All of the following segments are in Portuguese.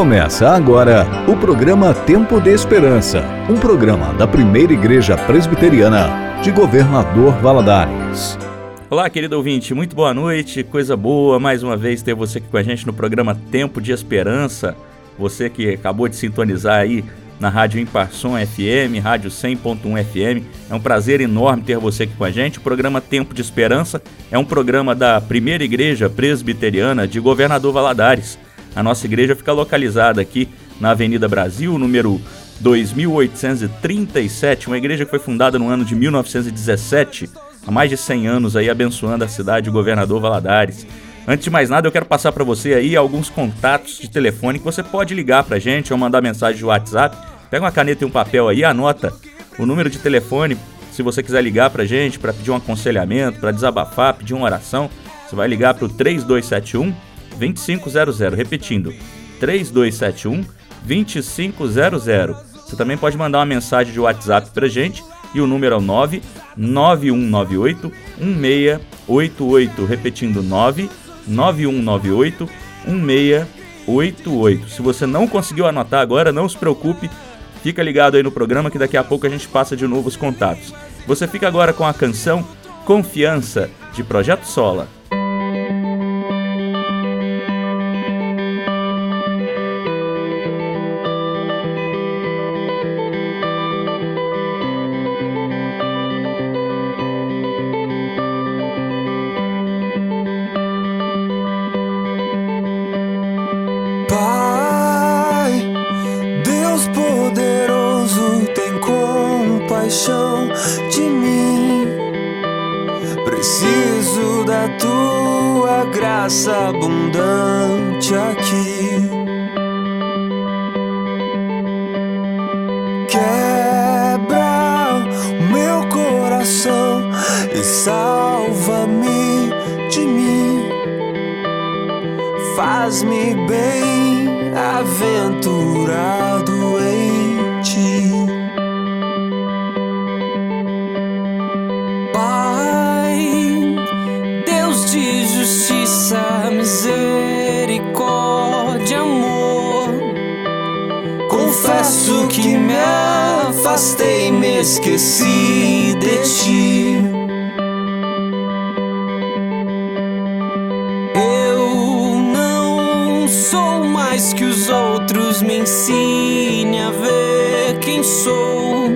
Começa agora o programa Tempo de Esperança, um programa da primeira igreja presbiteriana de Governador Valadares. Olá, querido ouvinte, muito boa noite, coisa boa mais uma vez ter você aqui com a gente no programa Tempo de Esperança. Você que acabou de sintonizar aí na Rádio Imparson FM, Rádio 100.1 FM. É um prazer enorme ter você aqui com a gente. O programa Tempo de Esperança é um programa da Primeira Igreja Presbiteriana de Governador Valadares. A nossa igreja fica localizada aqui na Avenida Brasil, número 2837, uma igreja que foi fundada no ano de 1917, há mais de 100 anos aí abençoando a cidade de Governador Valadares. Antes de mais nada, eu quero passar para você aí alguns contatos de telefone que você pode ligar para a gente ou mandar mensagem de WhatsApp. Pega uma caneta e um papel aí, anota o número de telefone se você quiser ligar para a gente para pedir um aconselhamento, para desabafar, pedir uma oração. Você vai ligar para o 3271 2500, repetindo, 3271 2500. Você também pode mandar uma mensagem de WhatsApp pra gente e o número é o 99198 1688, repetindo 99198 1688. Se você não conseguiu anotar agora, não se preocupe, fica ligado aí no programa que daqui a pouco a gente passa de novo os contatos. Você fica agora com a canção Confiança de Projeto Sola. Esvazia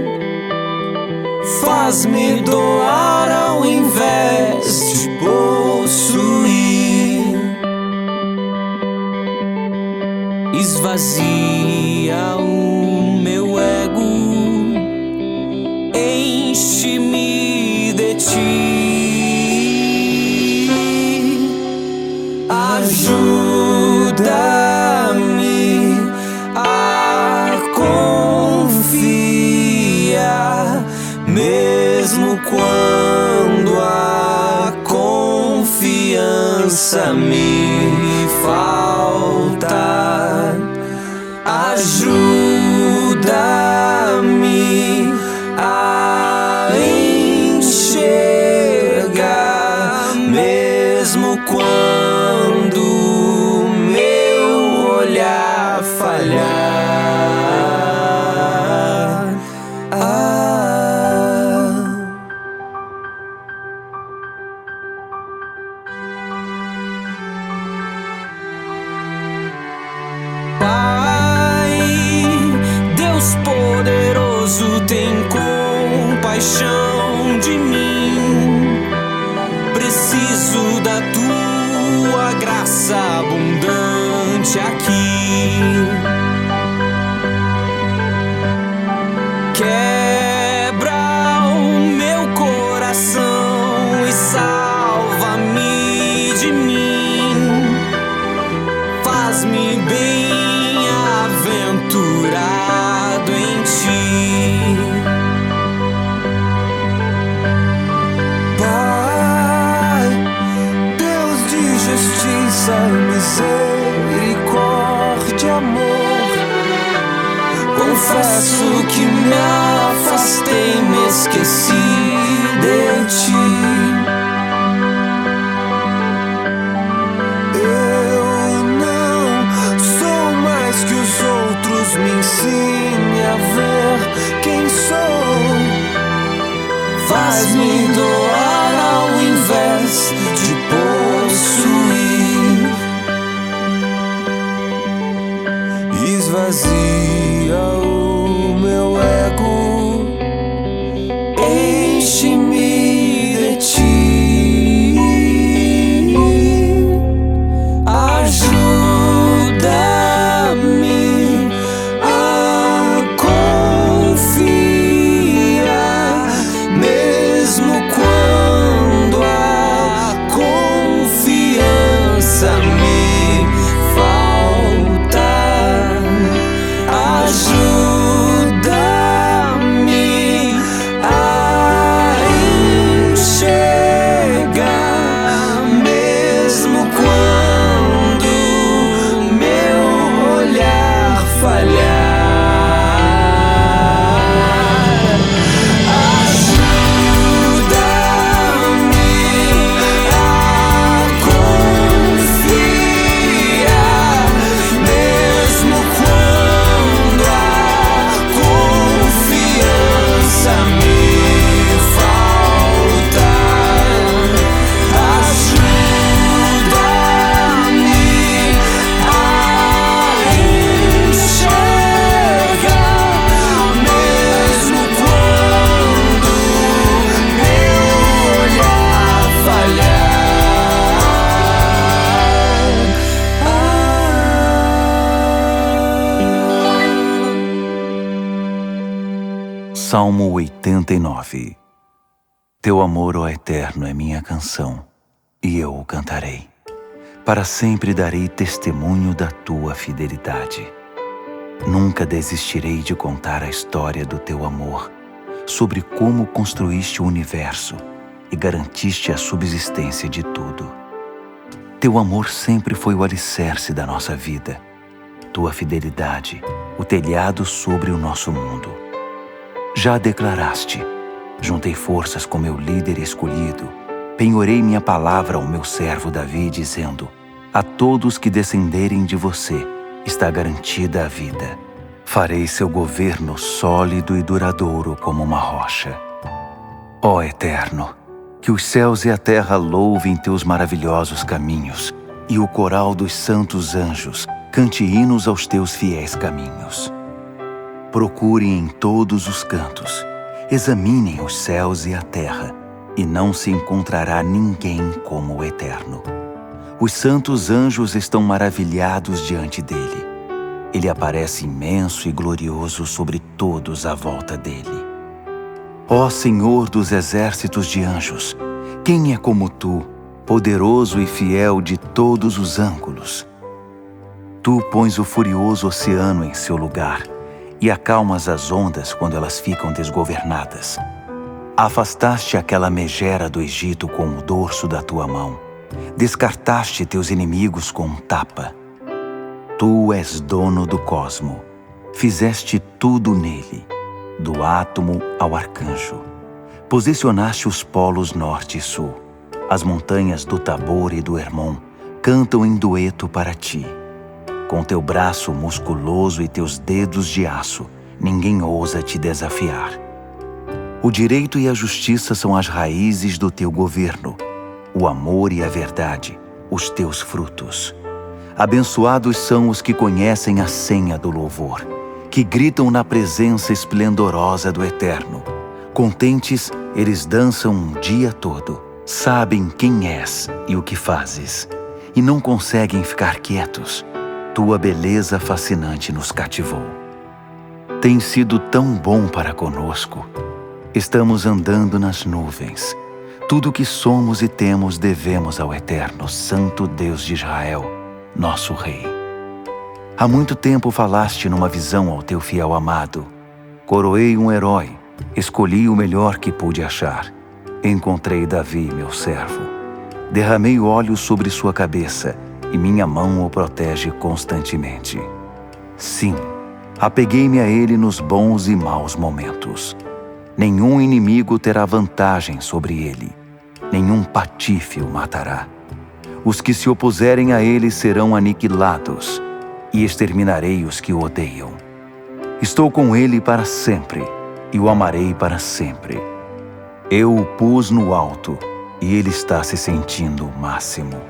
canção, e eu o cantarei. Para sempre darei testemunho da tua fidelidade. Nunca desistirei de contar a história do teu amor, sobre como construíste o universo e garantiste a subsistência de tudo. Teu amor sempre foi o alicerce da nossa vida, tua fidelidade, o telhado sobre o nosso mundo. Já declaraste: juntei forças com meu líder escolhido, penhorei minha palavra ao meu servo Davi, dizendo: A todos que descenderem de você está garantida a vida. Farei seu governo sólido e duradouro como uma rocha. Ó Eterno, que os céus e a terra louvem teus maravilhosos caminhos, e o coral dos santos anjos cante hinos aos teus fiéis caminhos. Procurem em todos os cantos, examinem os céus e a terra, e não se encontrará ninguém como o Eterno. Os santos anjos estão maravilhados diante dele. Ele aparece imenso e glorioso sobre todos à volta dele. Ó Senhor dos exércitos de anjos, quem é como tu, poderoso e fiel de todos os ângulos? Tu pões o furioso oceano em seu lugar e acalmas as ondas quando elas ficam desgovernadas. Afastaste aquela megera do Egito com o dorso da tua mão. Descartaste teus inimigos com um tapa. Tu és dono do cosmo. Fizeste tudo nele, do átomo ao arcanjo. Posicionaste os polos norte e sul. As montanhas do Tabor e do Hermon cantam em dueto para ti. Com teu braço musculoso e teus dedos de aço, ninguém ousa te desafiar. O direito e a justiça são as raízes do teu governo, o amor e a verdade, os teus frutos. Abençoados são os que conhecem a senha do louvor, que gritam na presença esplendorosa do Eterno. Contentes, eles dançam um dia todo, sabem quem és e o que fazes, e não conseguem ficar quietos. Tua beleza fascinante nos cativou. Tem sido tão bom para conosco. Estamos andando nas nuvens. Tudo o que somos e temos devemos ao Eterno, Santo Deus de Israel, nosso Rei. Há muito tempo falaste numa visão ao teu fiel amado. Coroei um herói, escolhi o melhor que pude achar. Encontrei Davi, meu servo. Derramei óleo sobre sua cabeça e minha mão o protege constantemente. Sim, apeguei-me a ele nos bons e maus momentos. Nenhum inimigo terá vantagem sobre ele, nenhum patife o matará. Os que se opuserem a ele serão aniquilados, e exterminarei os que o odeiam. Estou com ele para sempre e o amarei para sempre. Eu o pus no alto e ele está se sentindo o máximo.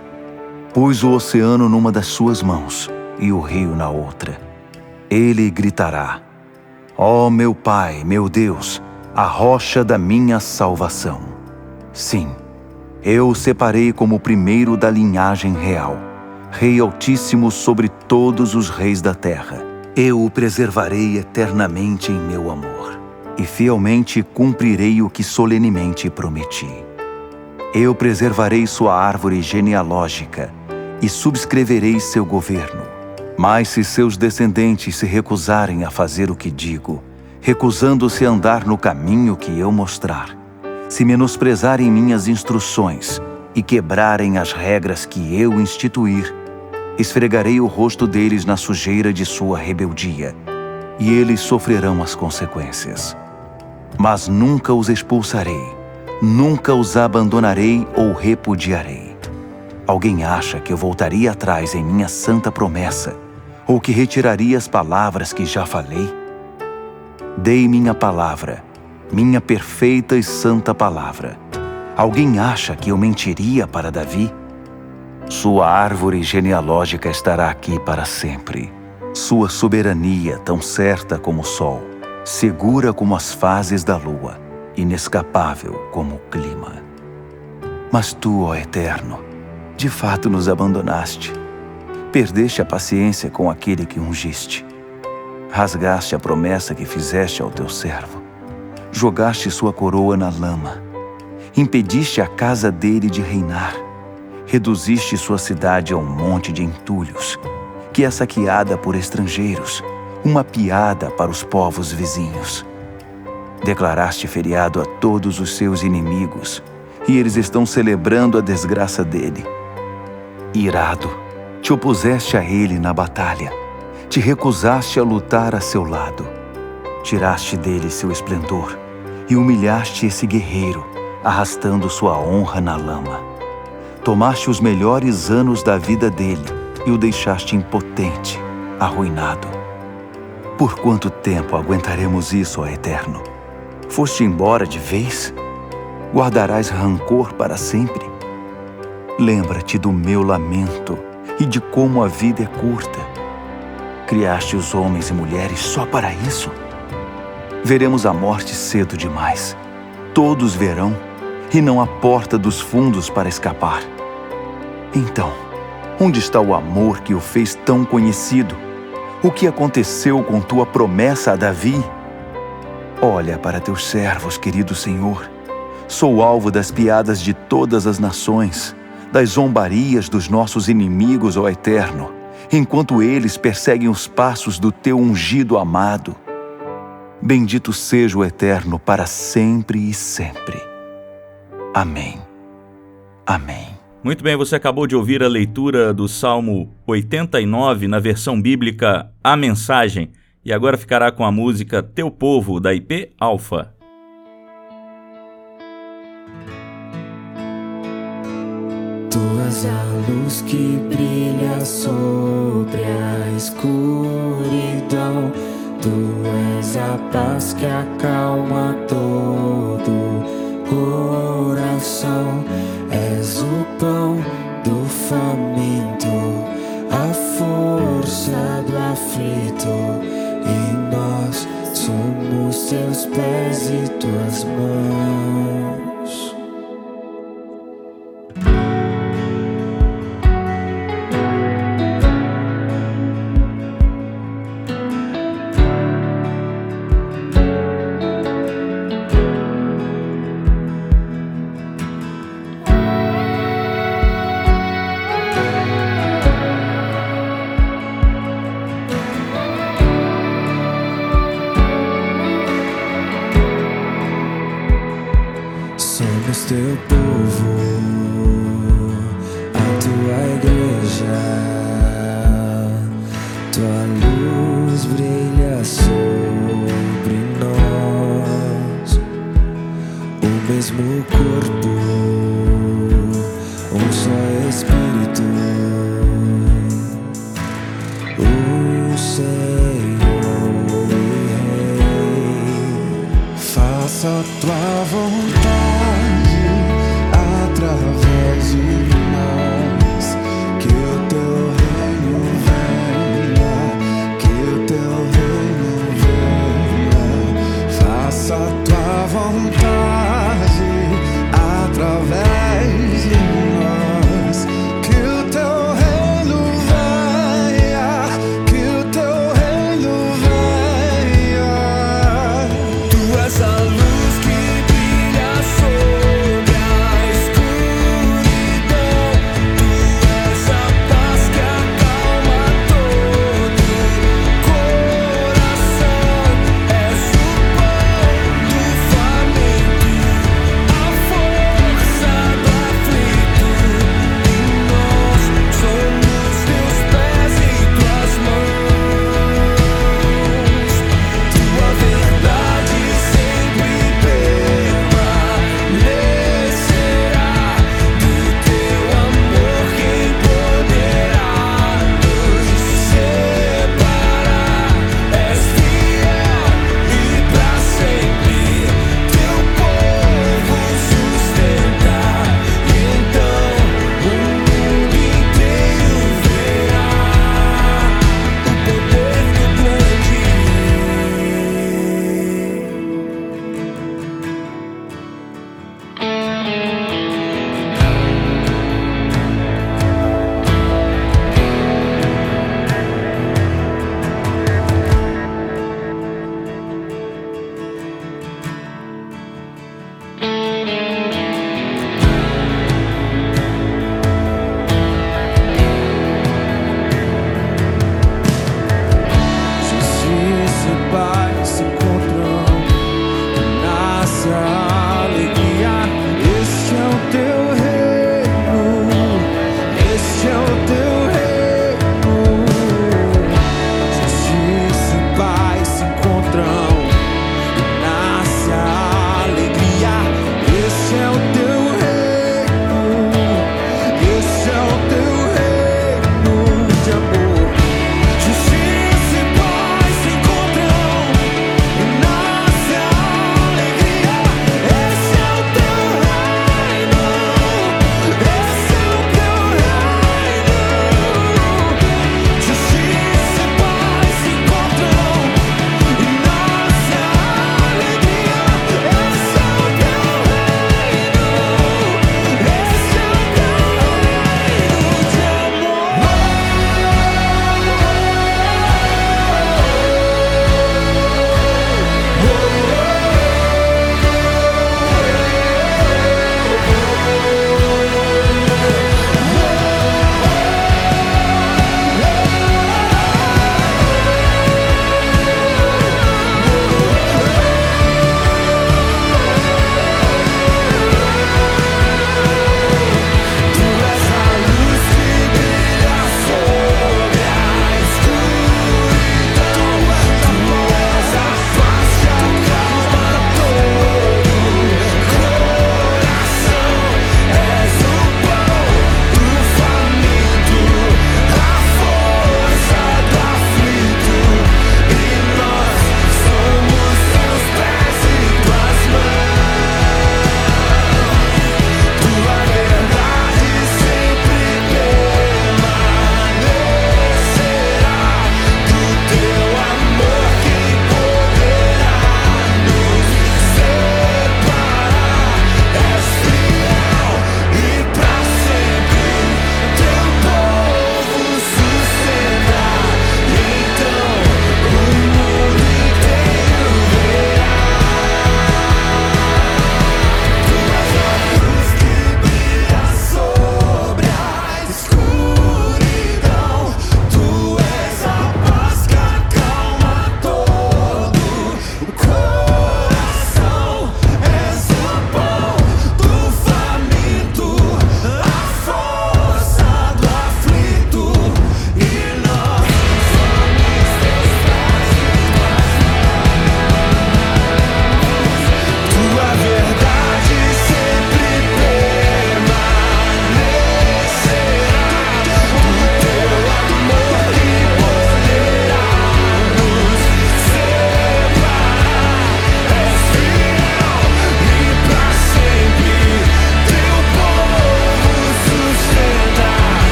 Pus o oceano numa das suas mãos e o rio na outra. Ele gritará: Ó oh, meu Pai, meu Deus, a rocha da minha salvação. Sim, eu o separei como o primeiro da linhagem real, Rei Altíssimo sobre todos os reis da terra. Eu o preservarei eternamente em meu amor, e fielmente cumprirei o que solenemente prometi. Eu preservarei sua árvore genealógica e subscreverei seu governo. Mas se seus descendentes se recusarem a fazer o que digo, recusando-se a andar no caminho que eu mostrar, se menosprezarem minhas instruções e quebrarem as regras que eu instituir, esfregarei o rosto deles na sujeira de sua rebeldia, e eles sofrerão as consequências. Mas nunca os expulsarei, nunca os abandonarei ou repudiarei. Alguém acha que eu voltaria atrás em minha santa promessa, ou que retiraria as palavras que já falei? Dei minha palavra, minha perfeita e santa palavra. Alguém acha que eu mentiria para Davi? Sua árvore genealógica estará aqui para sempre. Sua soberania, tão certa como o sol, segura como as fases da lua, inescapável como o clima. Mas tu, ó Eterno, de fato nos abandonaste. Perdeste a paciência com aquele que ungiste. Rasgaste a promessa que fizeste ao teu servo. Jogaste sua coroa na lama. Impediste a casa dele de reinar reduziste sua cidade a um monte de entulhos, que é saqueada por estrangeiros, uma piada para os povos vizinhos. Declaraste feriado a todos os seus inimigos, e eles estão celebrando a desgraça dele. Irado, te opuseste a ele na batalha, te recusaste a lutar a seu lado. Tiraste dele seu esplendor e humilhaste esse guerreiro, arrastando sua honra na lama. Tomaste os melhores anos da vida dele e o deixaste impotente, arruinado. Por quanto tempo aguentaremos isso, ó Eterno? Foste embora de vez? Guardarás rancor para sempre? Lembra-te do meu lamento e de como a vida é curta. Criaste os homens e mulheres só para isso? Veremos a morte cedo demais. Todos verão, e não há porta dos fundos para escapar. Então, onde está o amor que o fez tão conhecido? O que aconteceu com tua promessa a Davi? Olha para teus servos, querido Senhor. Sou alvo das piadas de todas as nações, das zombarias dos nossos inimigos, ó Eterno, enquanto eles perseguem os passos do teu ungido amado. Bendito seja o Eterno para sempre e sempre. Amém. Amém. Muito bem, você acabou de ouvir a leitura do Salmo 89 na versão bíblica A Mensagem e agora ficará com a música Teu Povo da IP Alfa. Tu és a luz que brilha sobre a escuridão. Tu és a paz que acalma todo coração És o pão do faminto, a força do aflito, e nós somos teus pés e tuas mãos.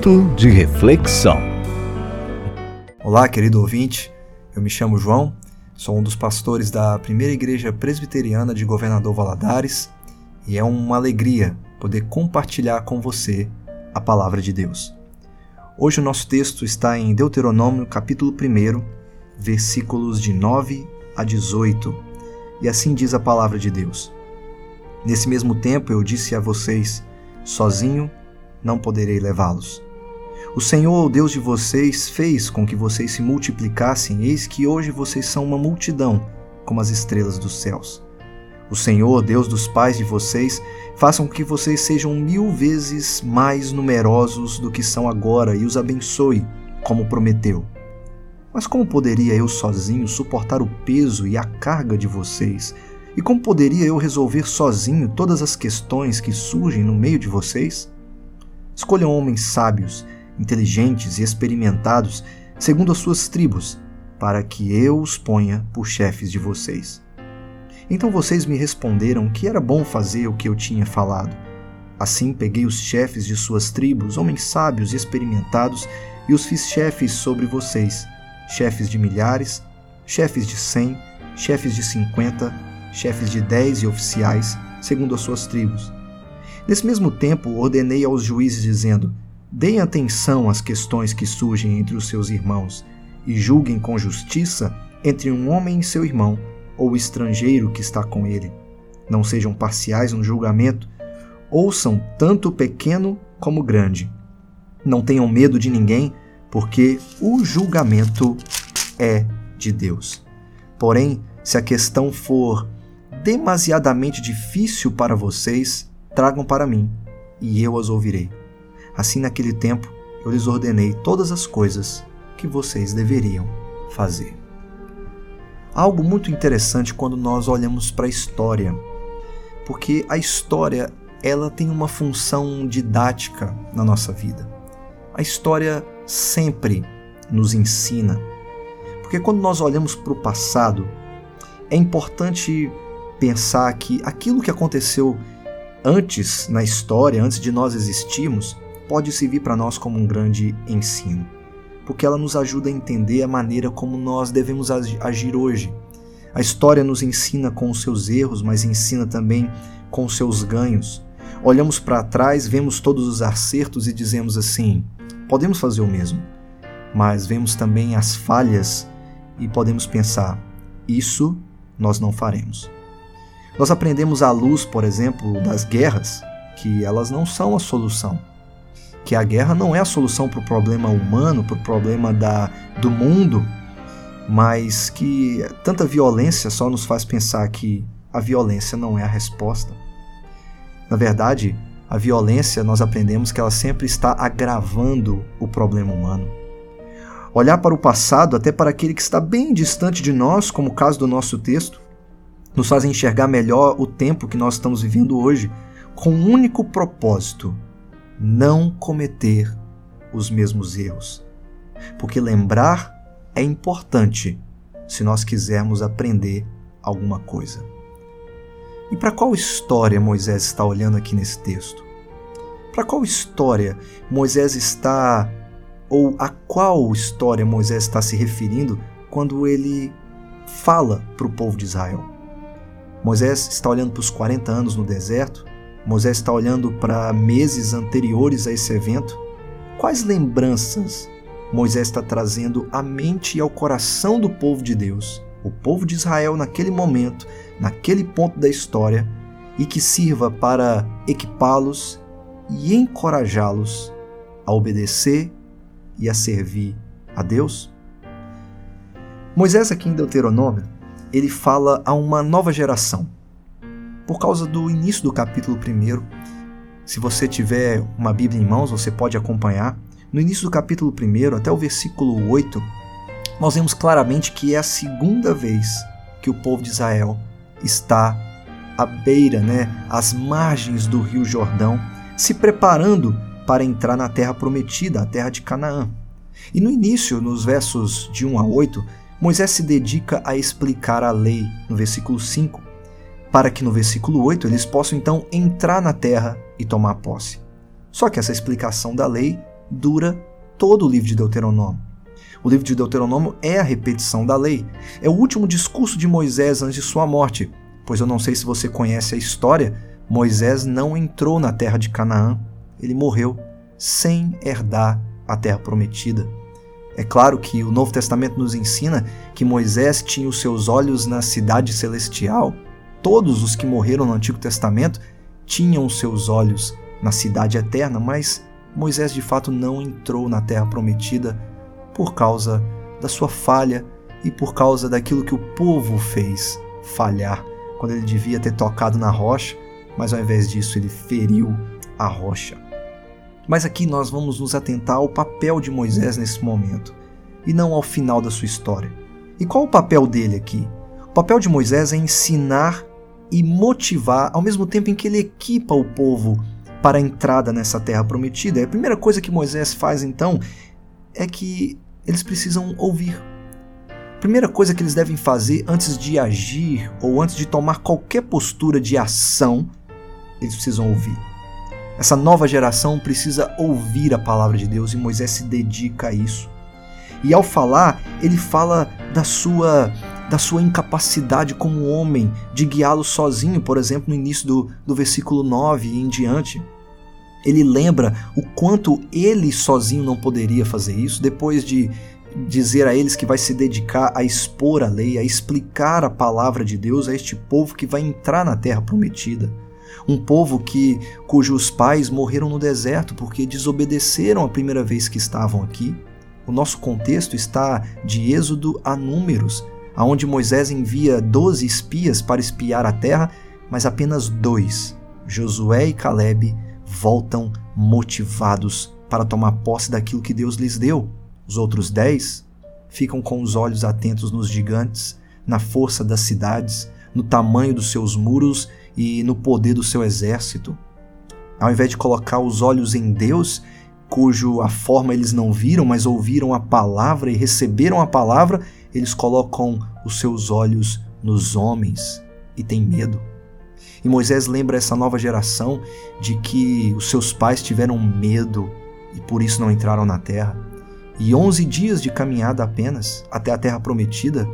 Momento de reflexão. Olá, querido ouvinte. Eu me chamo João, sou um dos pastores da Primeira Igreja Presbiteriana de Governador Valadares e é uma alegria poder compartilhar com você a palavra de Deus. Hoje o nosso texto está em Deuteronômio, capítulo 1, versículos de 9 a 18, e assim diz a palavra de Deus. Nesse mesmo tempo eu disse a vocês: sozinho não poderei levá-los. O Senhor, o Deus de vocês, fez com que vocês se multiplicassem, eis que hoje vocês são uma multidão, como as estrelas dos céus. O Senhor, Deus dos pais de vocês, faça com que vocês sejam mil vezes mais numerosos do que são agora e os abençoe, como prometeu. Mas como poderia eu sozinho suportar o peso e a carga de vocês? E como poderia eu resolver sozinho todas as questões que surgem no meio de vocês? Escolham homens sábios, inteligentes e experimentados, segundo as suas tribos, para que eu os ponha por chefes de vocês. Então vocês me responderam que era bom fazer o que eu tinha falado. Assim peguei os chefes de suas tribos, homens sábios e experimentados, e os fiz chefes sobre vocês, chefes de milhares, chefes de cem, chefes de cinquenta, chefes de dez e oficiais, segundo as suas tribos. Nesse mesmo tempo, ordenei aos juízes, dizendo: Deem atenção às questões que surgem entre os seus irmãos, e julguem com justiça entre um homem e seu irmão, ou o estrangeiro que está com ele. Não sejam parciais no julgamento, ouçam tanto o pequeno como o grande. Não tenham medo de ninguém, porque o julgamento é de Deus. Porém, se a questão for demasiadamente difícil para vocês, tragam para mim, e eu as ouvirei. Assim, naquele tempo, eu lhes ordenei todas as coisas que vocês deveriam fazer. Algo muito interessante quando nós olhamos para a história, porque a história ela tem uma função didática na nossa vida. A história sempre nos ensina, porque quando nós olhamos para o passado, é importante pensar que aquilo que aconteceu antes na história, antes de nós existirmos, pode servir para nós como um grande ensino, porque ela nos ajuda a entender a maneira como nós devemos agir hoje. A história nos ensina com os seus erros, mas ensina também com os seus ganhos. Olhamos para trás, vemos todos os acertos e dizemos assim: podemos fazer o mesmo. Mas vemos também as falhas e podemos pensar: isso nós não faremos. Nós aprendemos à luz, por exemplo, das guerras, que elas não são a solução. Que a guerra não é a solução para o problema humano, para o problema da, do mundo, mas que tanta violência só nos faz pensar que a violência não é a resposta. Na verdade, a violência nós aprendemos que ela sempre está agravando o problema humano. Olhar para o passado, até para aquele que está bem distante de nós, como o caso do nosso texto, nos fazem enxergar melhor o tempo que nós estamos vivendo hoje, com um único propósito: não cometer os mesmos erros. Porque lembrar é importante se nós quisermos aprender alguma coisa. E para qual história Moisés está olhando aqui nesse texto? Para qual história Moisés está, ou a qual história Moisés está se referindo quando ele fala para o povo de Israel? Moisés está olhando para os 40 anos no deserto? Moisés está olhando para meses anteriores a esse evento? Quais lembranças Moisés está trazendo à mente e ao coração do povo de Deus, o povo de Israel naquele momento, naquele ponto da história, e que sirva para equipá-los e encorajá-los a obedecer e a servir a Deus? Moisés, aqui em Deuteronômio, ele fala a uma nova geração. Por causa do início do capítulo 1, se você tiver uma Bíblia em mãos, você pode acompanhar. No início do capítulo 1 até o versículo 8, nós vemos claramente que é a segunda vez que o povo de Israel está à beira, né, às margens do rio Jordão, se preparando para entrar na terra prometida, a terra de Canaã. E no início, nos versos de 1 a 8, Moisés se dedica a explicar a lei no versículo 5, para que no versículo 8 eles possam então entrar na terra e tomar posse. Só que essa explicação da lei dura todo o livro de Deuteronômio. O livro de Deuteronômio é a repetição da lei. É o último discurso de Moisés antes de sua morte, pois eu não sei se você conhece a história, Moisés não entrou na terra de Canaã. Ele morreu sem herdar a terra prometida. É claro que o Novo Testamento nos ensina que Moisés tinha os seus olhos na cidade celestial. Todos os que morreram no Antigo Testamento tinham seus olhos na cidade eterna, mas Moisés de fato não entrou na terra prometida por causa da sua falha e por causa daquilo que o povo fez falhar, quando ele devia ter tocado na rocha, mas ao invés disso ele feriu a rocha. Mas aqui nós vamos nos atentar ao papel de Moisés nesse momento e não ao final da sua história. E qual o papel dele aqui? O papel de Moisés é ensinar e motivar ao mesmo tempo em que ele equipa o povo para a entrada nessa terra prometida. E a primeira coisa que Moisés faz então é que eles precisam ouvir. A primeira coisa que eles devem fazer antes de agir ou antes de tomar qualquer postura de ação, eles precisam ouvir. Essa nova geração precisa ouvir a palavra de Deus e Moisés se dedica a isso. E ao falar, ele fala da sua da sua incapacidade como homem de guiá-lo sozinho, por exemplo, no início do, do versículo 9 e em diante. Ele lembra o quanto ele sozinho não poderia fazer isso, depois de dizer a eles que vai se dedicar a expor a lei, a explicar a palavra de Deus a este povo que vai entrar na terra prometida. Um povo que cujos pais morreram no deserto porque desobedeceram a primeira vez que estavam aqui. O nosso contexto está de Êxodo a Números, aonde Moisés envia doze espias para espiar a terra, mas apenas dois, Josué e Caleb, voltam motivados para tomar posse daquilo que Deus lhes deu. Os outros dez ficam com os olhos atentos nos gigantes, na força das cidades, no tamanho dos seus muros e no poder do seu exército. Ao invés de colocar os olhos em Deus, cujo a forma eles não viram, mas ouviram a palavra e receberam a palavra, eles colocam os seus olhos nos homens e têm medo. E Moisés lembra essa nova geração de que os seus pais tiveram medo e por isso não entraram na terra. E 11 dias de caminhada apenas até a terra prometida,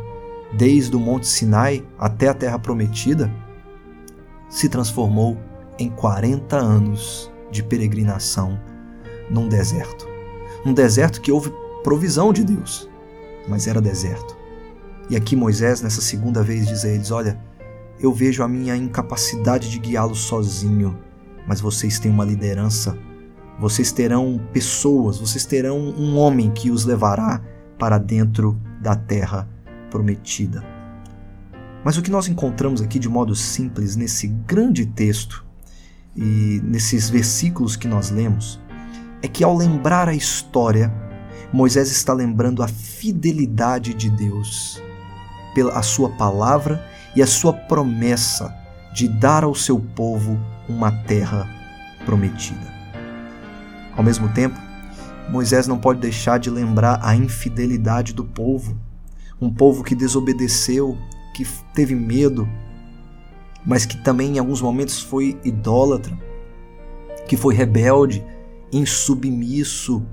desde o Monte Sinai até a terra prometida, se transformou em 40 anos de peregrinação num deserto. Um deserto que houve provisão de Deus, mas era deserto. E aqui Moisés, nessa segunda vez, diz a eles: Olha, eu vejo a minha incapacidade de guiá-los sozinho, mas vocês têm uma liderança. Vocês terão pessoas, vocês terão um homem que os levará para dentro da terra prometida. Mas o que nós encontramos aqui de modo simples nesse grande texto e nesses versículos que nós lemos é que ao lembrar a história, Moisés está lembrando a fidelidade de Deus pela a sua palavra e a sua promessa de dar ao seu povo uma terra prometida. Ao mesmo tempo, Moisés não pode deixar de lembrar a infidelidade do povo, um povo que desobedeceu, que teve medo, mas que também em alguns momentos foi idólatra, que foi rebelde, insubmisso.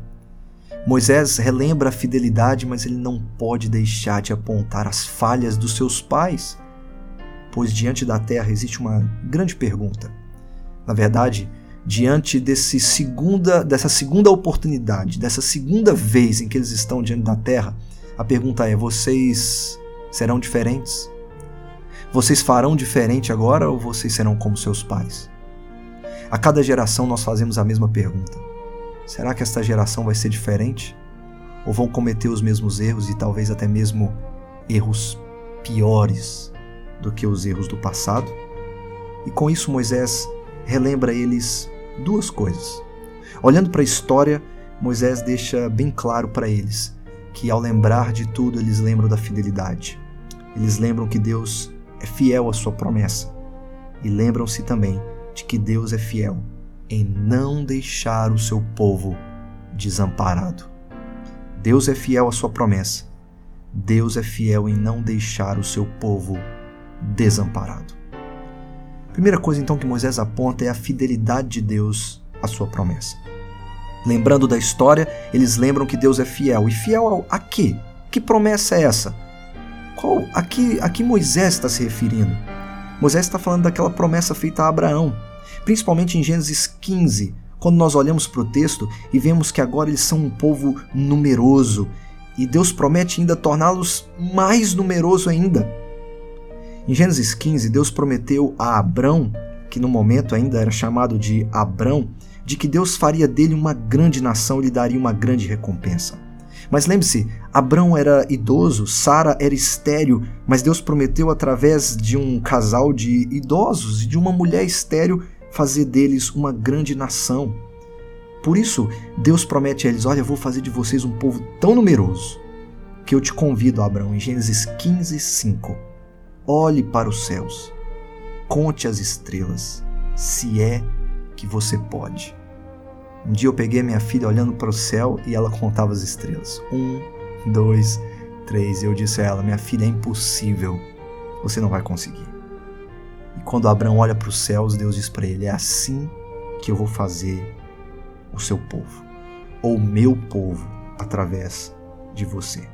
Moisés relembra a fidelidade, mas ele não pode deixar de apontar as falhas dos seus pais pois diante da terra existe uma grande pergunta. Na verdade, diante desse segunda, dessa segunda oportunidade, dessa segunda vez em que eles estão diante da terra, a pergunta é: vocês serão diferentes? Vocês farão diferente agora ou vocês serão como seus pais? A cada geração nós fazemos a mesma pergunta: será que esta geração vai ser diferente? Ou vão cometer os mesmos erros e talvez até mesmo erros piores do que os erros do passado. E com isso, Moisés relembra eles duas coisas. Olhando para a história, Moisés deixa bem claro para eles que, ao lembrar de tudo, eles lembram da fidelidade. Eles lembram que Deus é fiel à sua promessa. E lembram-se também de que Deus é fiel em não deixar o seu povo desamparado. Deus é fiel à sua promessa. Deus é fiel em não deixar o seu povo desamparado. Primeira coisa então que Moisés aponta é a fidelidade de Deus à sua promessa. Lembrando da história, eles lembram que Deus é fiel. E fiel a quê? Que promessa é essa? Qual, a, que, a que Moisés está se referindo? Moisés está falando daquela promessa feita a Abraão, principalmente em Gênesis 15, quando nós olhamos para o texto e vemos que agora eles são um povo numeroso e Deus promete ainda torná-los mais numeroso ainda. Em Gênesis 15, Deus prometeu a Abrão, que no momento ainda era chamado de Abrão, de que Deus faria dele uma grande nação e lhe daria uma grande recompensa. Mas lembre-se, Abrão era idoso, Sara era estéril, mas Deus prometeu através de um casal de idosos e de uma mulher estéril fazer deles uma grande nação. Por isso, Deus promete a eles: Olha, eu vou fazer de vocês um povo tão numeroso que eu te convido, Abraão, em Gênesis 15, 5. Olhe para os céus, conte as estrelas, se é que você pode. Um dia eu peguei minha filha olhando para o céu e ela contava as estrelas. Um, dois, três. Eu disse a ela: Minha filha, é impossível. Você não vai conseguir. E quando Abraão olha para os céus, Deus diz para ele: É assim que eu vou fazer o seu povo, ou o meu povo, através de você.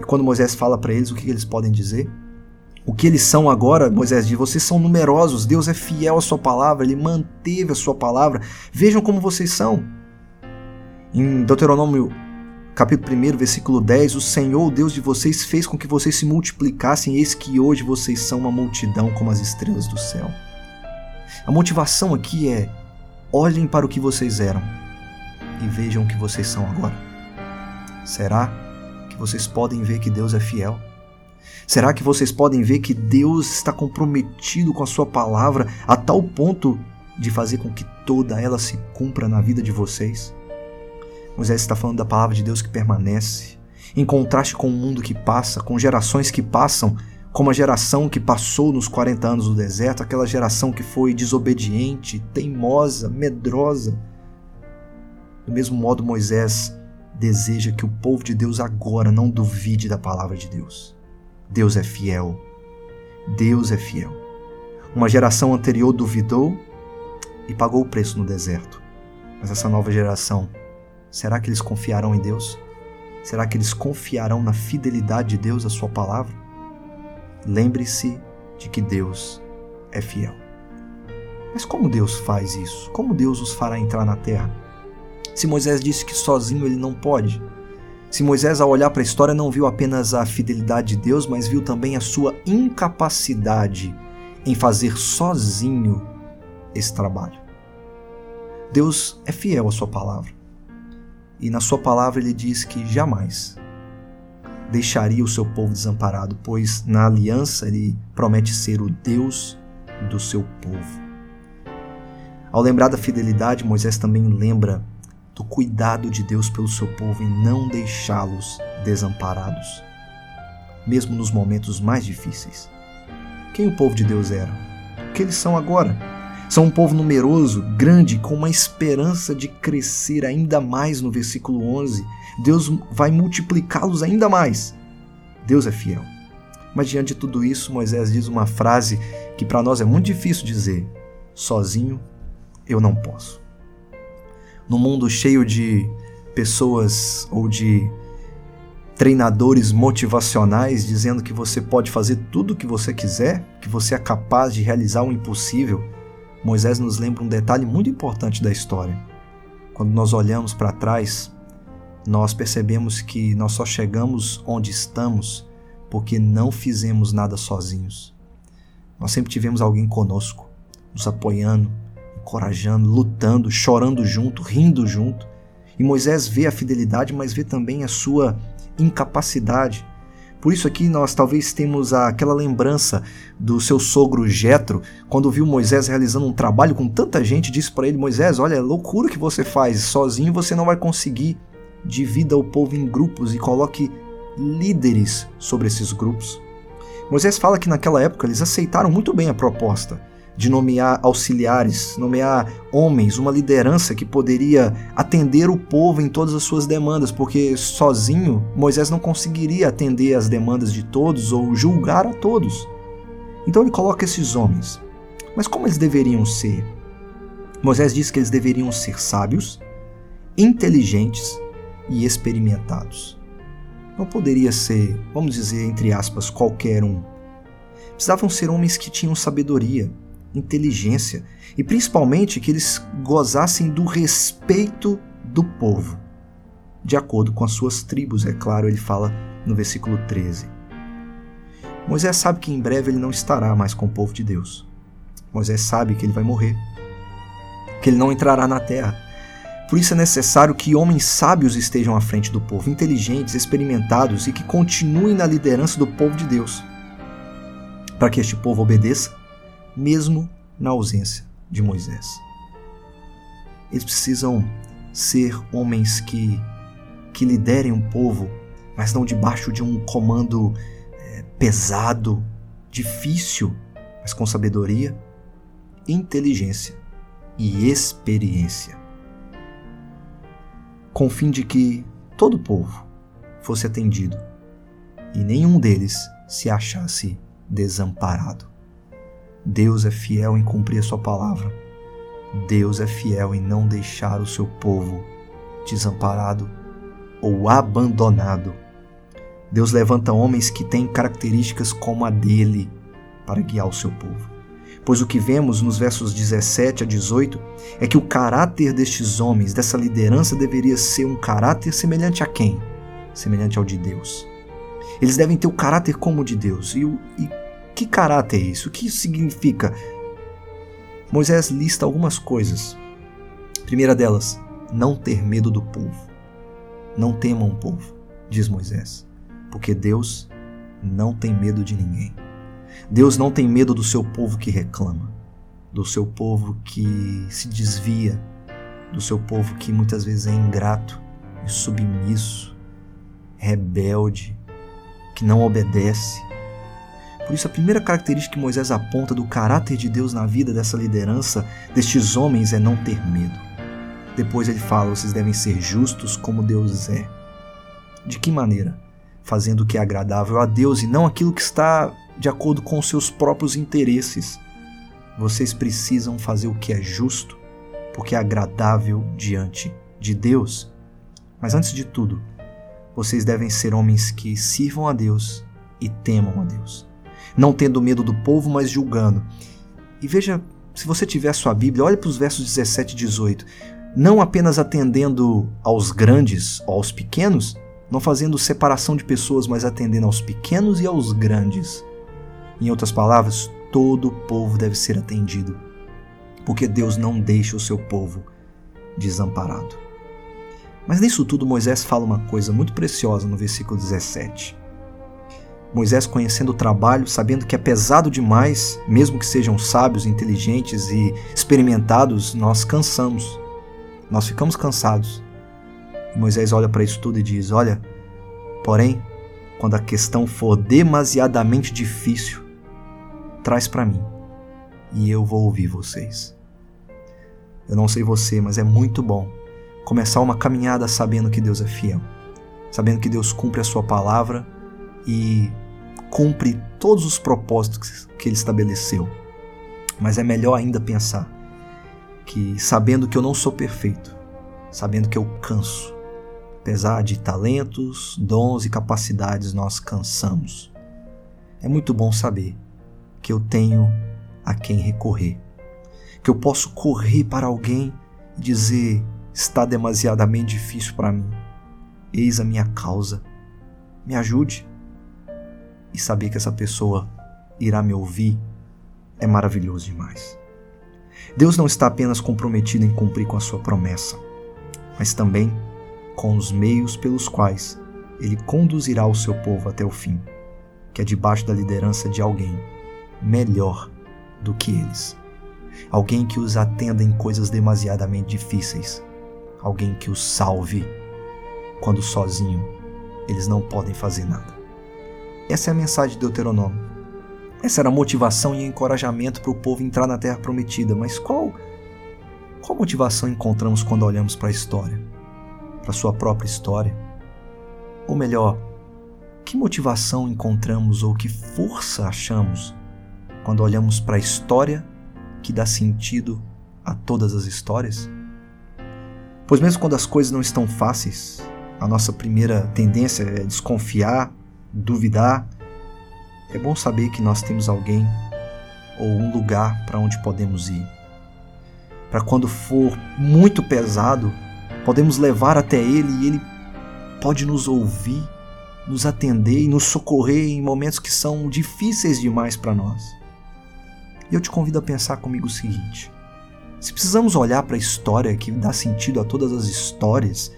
E quando Moisés fala para eles, o que eles podem dizer? O que eles são agora, Moisés diz: vocês são numerosos, Deus é fiel à sua palavra, ele manteve a sua palavra. Vejam como vocês são. Em Deuteronômio capítulo 1, versículo 10, o Senhor, o Deus de vocês, fez com que vocês se multiplicassem, eis que hoje vocês são uma multidão como as estrelas do céu. A motivação aqui é: olhem para o que vocês eram e vejam o que vocês são agora. Será que vocês podem ver que Deus é fiel? Será que vocês podem ver que Deus está comprometido com a sua palavra a tal ponto de fazer com que toda ela se cumpra na vida de vocês? Moisés está falando da palavra de Deus que permanece, em contraste com o mundo que passa, com gerações que passam, como a geração que passou nos 40 anos do deserto, aquela geração que foi desobediente, teimosa, medrosa. Do mesmo modo, Moisés deseja que o povo de Deus agora não duvide da palavra de Deus. Deus é fiel. Deus é fiel. Uma geração anterior duvidou e pagou o preço no deserto. Mas essa nova geração, será que eles confiarão em Deus? Será que eles confiarão na fidelidade de Deus à sua palavra? Lembre-se de que Deus é fiel. Mas como Deus faz isso? Como Deus os fará entrar na terra? Se Moisés disse que sozinho ele não pode, se Moisés, ao olhar para a história, não viu apenas a fidelidade de Deus, mas viu também a sua incapacidade em fazer sozinho esse trabalho. Deus é fiel à sua palavra. E na sua palavra ele diz que jamais deixaria o seu povo desamparado, pois na aliança ele promete ser o Deus do seu povo. Ao lembrar da fidelidade, Moisés também lembra do cuidado de Deus pelo seu povo em não deixá-los desamparados, mesmo nos momentos mais difíceis. Quem o povo de Deus era? O que eles são agora? São um povo numeroso, grande, com uma esperança de crescer ainda mais no versículo 11. Deus vai multiplicá-los ainda mais. Deus é fiel. Mas diante de tudo isso, Moisés diz uma frase que para nós é muito difícil dizer: sozinho eu não posso no mundo cheio de pessoas ou de treinadores motivacionais dizendo que você pode fazer tudo o que você quiser, que você é capaz de realizar o impossível, Moisés nos lembra um detalhe muito importante da história. Quando nós olhamos para trás, nós percebemos que nós só chegamos onde estamos porque não fizemos nada sozinhos. Nós sempre tivemos alguém conosco, nos apoiando, encorajando, lutando, chorando junto, rindo junto. E Moisés vê a fidelidade, mas vê também a sua incapacidade. Por isso aqui nós talvez temos aquela lembrança do seu sogro Jetro, quando viu Moisés realizando um trabalho com tanta gente, disse para ele: "Moisés, olha, é loucura que você faz, sozinho você não vai conseguir. Divida o povo em grupos e coloque líderes sobre esses grupos." Moisés fala que naquela época eles aceitaram muito bem a proposta de nomear auxiliares, nomear homens, uma liderança que poderia atender o povo em todas as suas demandas, porque sozinho Moisés não conseguiria atender as demandas de todos ou julgar a todos. Então ele coloca esses homens. Mas como eles deveriam ser? Moisés diz que eles deveriam ser sábios, inteligentes e experimentados. Não poderia ser, vamos dizer, entre aspas, qualquer um. Precisavam ser homens que tinham sabedoria, inteligência e principalmente que eles gozassem do respeito do povo. De acordo com as suas tribos, é claro, ele fala no versículo 13. Moisés sabe que em breve ele não estará mais com o povo de Deus. Moisés sabe que ele vai morrer, que ele não entrará na terra. Por isso é necessário que homens sábios estejam à frente do povo, inteligentes, experimentados e que continuem na liderança do povo de Deus, para que este povo obedeça, mesmo na ausência de Moisés. Eles precisam ser homens que, que liderem um povo, mas não debaixo de um comando é, pesado, difícil, mas com sabedoria, inteligência e experiência com o fim de que todo o povo fosse atendido e nenhum deles se achasse desamparado. Deus é fiel em cumprir a sua palavra. Deus é fiel em não deixar o seu povo desamparado ou abandonado. Deus levanta homens que têm características como a dele para guiar o seu povo pois o que vemos nos versos 17 a 18 é que o caráter destes homens, dessa liderança, deveria ser um caráter semelhante a quem? Semelhante ao de Deus. Eles devem ter o caráter como o de Deus. E, e que caráter é isso? O que isso significa? Moisés lista algumas coisas. primeira delas, não ter medo do povo. Não temam o povo, diz Moisés, porque Deus não tem medo de ninguém. Deus não tem medo do seu povo que reclama, do seu povo que se desvia, do seu povo que muitas vezes é ingrato submisso, rebelde, que não obedece. Por isso, a primeira característica que Moisés aponta do caráter de Deus na vida dessa liderança, destes homens, é não ter medo. Depois ele fala: vocês devem ser justos como Deus é. De que maneira? Fazendo o que é agradável a Deus e não aquilo que está de acordo com seus próprios interesses. Vocês precisam fazer o que é justo, porque é agradável diante de Deus. Mas antes de tudo, vocês devem ser homens que sirvam a Deus e temam a Deus, não tendo medo do povo, mas julgando. E veja, se você tiver sua Bíblia, olhe para os versos 17 e 18. Não apenas atendendo aos grandes ou aos pequenos, não fazendo separação de pessoas, mas atendendo aos pequenos e aos grandes. Em outras palavras, todo o povo deve ser atendido, porque Deus não deixa o seu povo desamparado. Mas nisso tudo, Moisés fala uma coisa muito preciosa no versículo 17. Moisés, conhecendo o trabalho, sabendo que é pesado demais, mesmo que sejam sábios, inteligentes e experimentados, nós cansamos. Nós ficamos cansados. E Moisés olha para isso tudo e diz: Olha, porém, quando a questão for demasiadamente difícil, traz para mim e eu vou ouvir vocês. Eu não sei você, mas é muito bom começar uma caminhada sabendo que Deus é fiel, sabendo que Deus cumpre a sua palavra e cumpre todos os propósitos que ele estabeleceu. Mas é melhor ainda pensar que sabendo que eu não sou perfeito, sabendo que eu canso, apesar de talentos, dons e capacidades nós cansamos. É muito bom saber que eu tenho a quem recorrer. Que eu posso correr para alguém e dizer: está demasiadamente difícil para mim. Eis a minha causa. Me ajude. E saber que essa pessoa irá me ouvir é maravilhoso demais. Deus não está apenas comprometido em cumprir com a sua promessa, mas também com os meios pelos quais ele conduzirá o seu povo até o fim, que é debaixo da liderança de alguém melhor do que eles. Alguém que os atenda em coisas demasiadamente difíceis. Alguém que os salve quando sozinho eles não podem fazer nada. Essa é a mensagem de Deuteronômio. Essa era a motivação e encorajamento para o povo entrar na terra prometida. Mas qual qual motivação encontramos quando olhamos para a história? Para a sua própria história? Ou melhor, que motivação encontramos ou que força achamos quando olhamos para a história que dá sentido a todas as histórias? Pois mesmo quando as coisas não estão fáceis, a nossa primeira tendência é desconfiar, duvidar. É bom saber que nós temos alguém ou um lugar para onde podemos ir. Para quando for muito pesado, podemos levar até Ele e Ele pode nos ouvir, nos atender e nos socorrer em momentos que são difíceis demais para nós. E eu te convido a pensar comigo o seguinte: se precisamos olhar para a história que dá sentido a todas as histórias,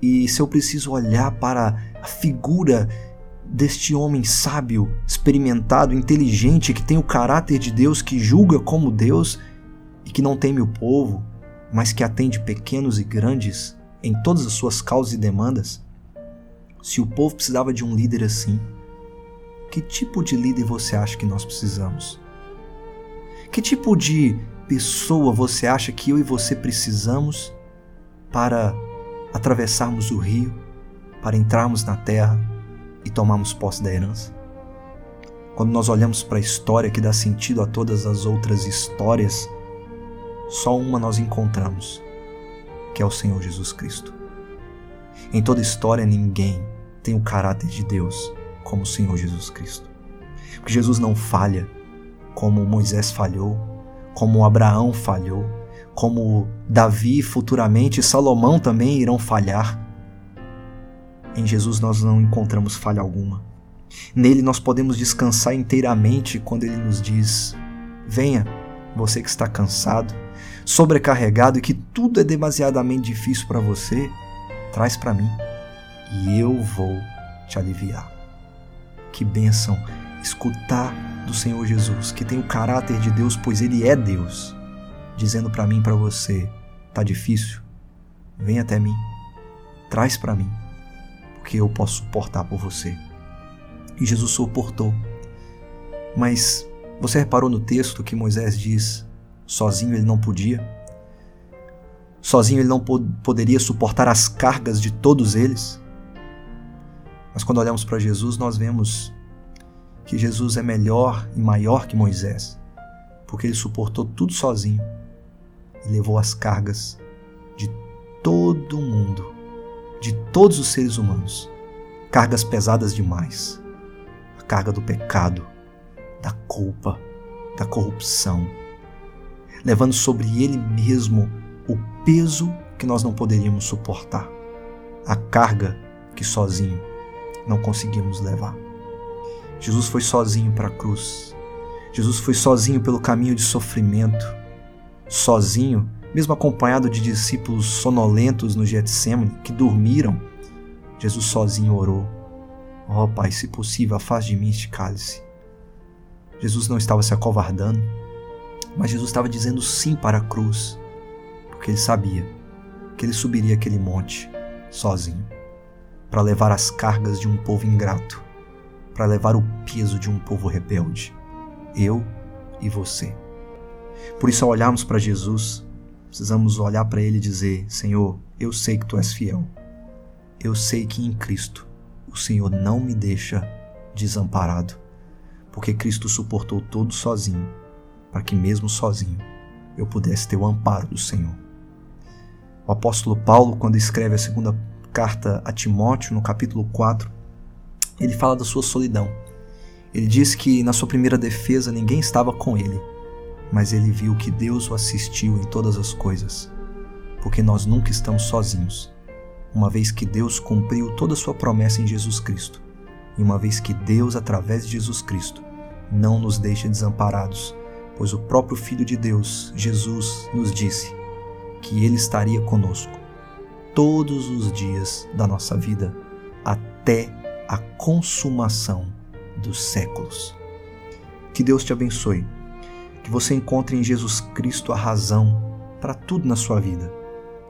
e se eu preciso olhar para a figura deste homem sábio, experimentado, inteligente, que tem o caráter de Deus, que julga como Deus e que não teme o povo, mas que atende pequenos e grandes em todas as suas causas e demandas? Se o povo precisava de um líder assim, que tipo de líder você acha que nós precisamos? Que tipo de pessoa você acha que eu e você precisamos para atravessarmos o rio, para entrarmos na terra e tomarmos posse da herança? Quando nós olhamos para a história que dá sentido a todas as outras histórias, só uma nós encontramos, que é o Senhor Jesus Cristo. Em toda história, ninguém tem o caráter de Deus como o Senhor Jesus Cristo. Porque Jesus não falha como Moisés falhou, como Abraão falhou, como Davi futuramente e Salomão também irão falhar. Em Jesus nós não encontramos falha alguma. Nele nós podemos descansar inteiramente quando ele nos diz: Venha, você que está cansado, sobrecarregado e que tudo é demasiadamente difícil para você, traz para mim e eu vou te aliviar. Que bênção escutar do Senhor Jesus, que tem o caráter de Deus, pois ele é Deus, dizendo para mim para você: tá difícil? Vem até mim. Traz para mim, porque eu posso suportar por você. E Jesus suportou. Mas você reparou no texto que Moisés diz: sozinho ele não podia? Sozinho ele não poderia suportar as cargas de todos eles? Mas quando olhamos para Jesus, nós vemos que Jesus é melhor e maior que Moisés, porque ele suportou tudo sozinho e levou as cargas de todo mundo, de todos os seres humanos, cargas pesadas demais, a carga do pecado, da culpa, da corrupção, levando sobre ele mesmo o peso que nós não poderíamos suportar, a carga que sozinho não conseguimos levar. Jesus foi sozinho para a cruz. Jesus foi sozinho pelo caminho de sofrimento. Sozinho, mesmo acompanhado de discípulos sonolentos no Getsemane que dormiram, Jesus sozinho orou: Ó oh, Pai, se possível, afaste de mim este cálice. Jesus não estava se acovardando, mas Jesus estava dizendo sim para a cruz, porque ele sabia que ele subiria aquele monte sozinho para levar as cargas de um povo ingrato para levar o peso de um povo rebelde. Eu e você. Por isso, ao olharmos para Jesus, precisamos olhar para Ele e dizer: Senhor, eu sei que Tu és fiel. Eu sei que em Cristo o Senhor não me deixa desamparado, porque Cristo suportou tudo sozinho, para que mesmo sozinho eu pudesse ter o amparo do Senhor. O apóstolo Paulo, quando escreve a segunda carta a Timóteo, no capítulo 4, ele fala da sua solidão. Ele diz que na sua primeira defesa ninguém estava com ele, mas ele viu que Deus o assistiu em todas as coisas, porque nós nunca estamos sozinhos, uma vez que Deus cumpriu toda a sua promessa em Jesus Cristo, e uma vez que Deus, através de Jesus Cristo, não nos deixa desamparados, pois o próprio Filho de Deus, Jesus, nos disse que Ele estaria conosco todos os dias da nossa vida, até a consumação dos séculos. Que Deus te abençoe, que você encontre em Jesus Cristo a razão para tudo na sua vida,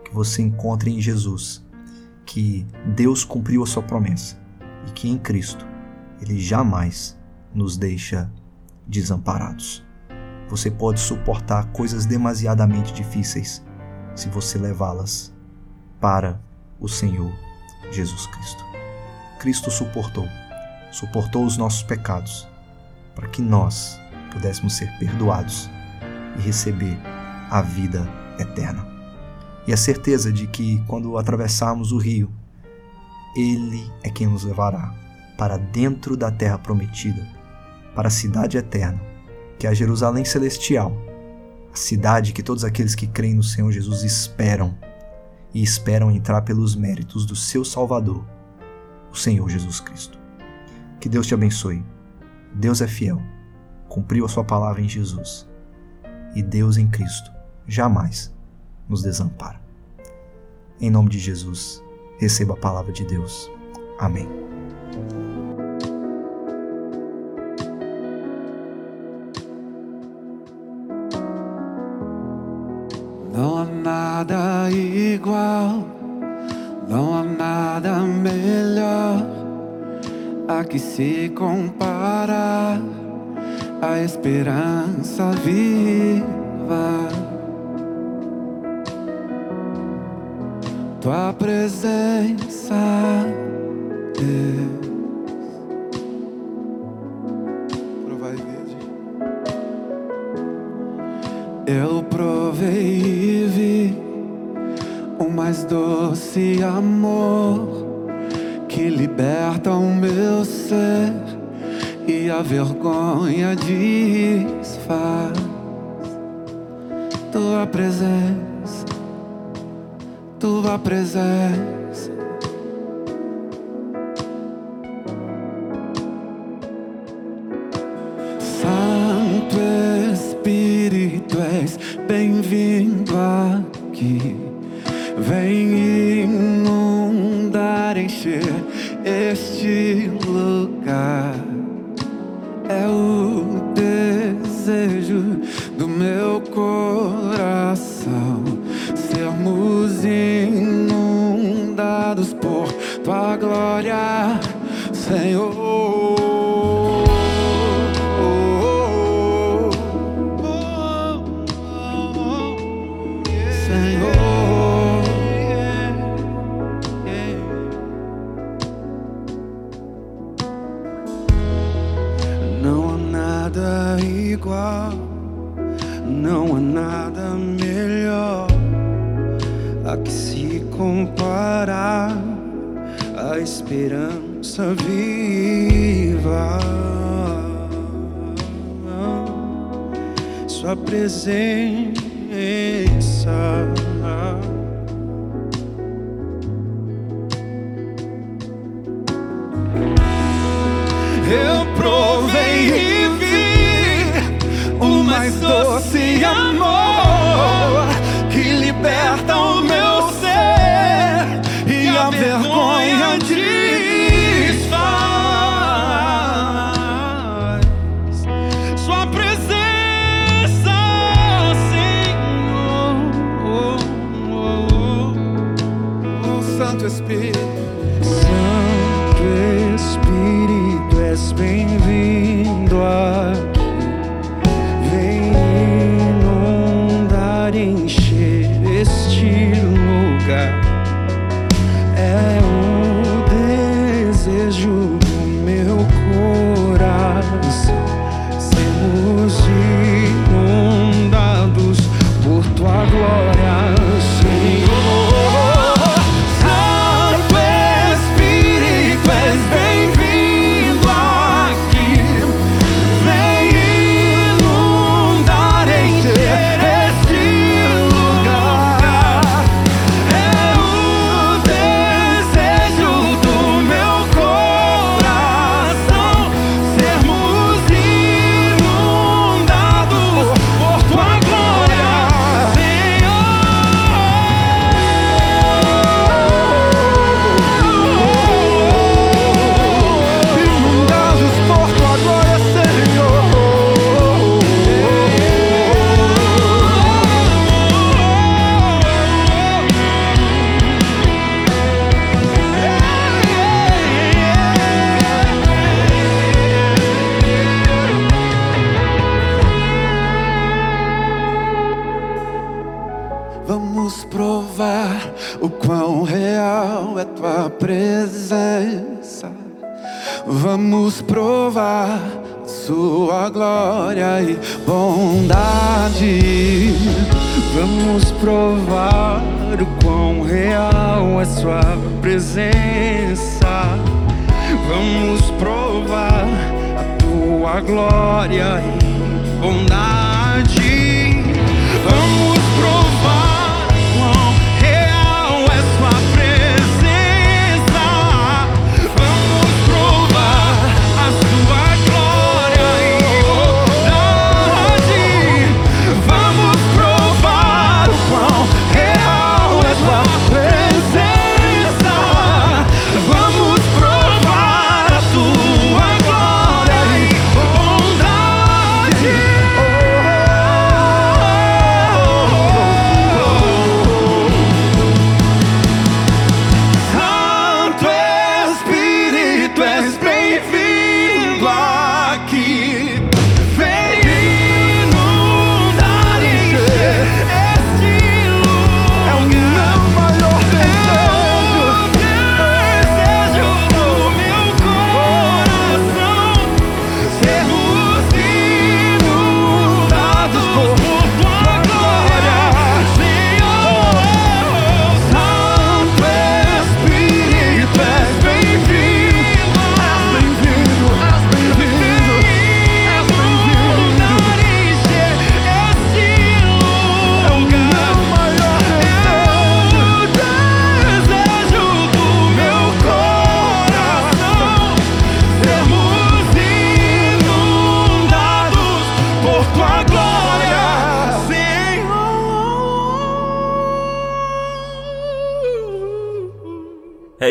que você encontre em Jesus que Deus cumpriu a sua promessa e que em Cristo Ele jamais nos deixa desamparados. Você pode suportar coisas demasiadamente difíceis se você levá-las para o Senhor Jesus Cristo. Cristo suportou, suportou os nossos pecados, para que nós pudéssemos ser perdoados e receber a vida eterna. e a certeza de que quando atravessarmos o rio, Ele é quem nos levará para dentro da terra prometida, para a cidade eterna, que é a Jerusalém celestial, a cidade que todos aqueles que creem no Senhor Jesus esperam e esperam entrar pelos méritos do seu Salvador, o Senhor Jesus Cristo. Que Deus te abençoe. Deus é fiel, cumpriu a sua palavra em Jesus, e Deus em Cristo jamais nos desampara. Em nome de Jesus, receba a palavra de Deus. Amém. Não há nada igual, não há nada melhor a que se comparar a esperança viva. tua presença, Deus. Eu provei e vi o mais doce amor que liberta o meu ser e a vergonha desfaz tua presença tua presença. Igual, não há nada melhor a que se comparar a esperança viva. Sua presença. Glória e bondade. Vamos provar o quão real é Sua presença. Vamos provar a Tua glória e bondade.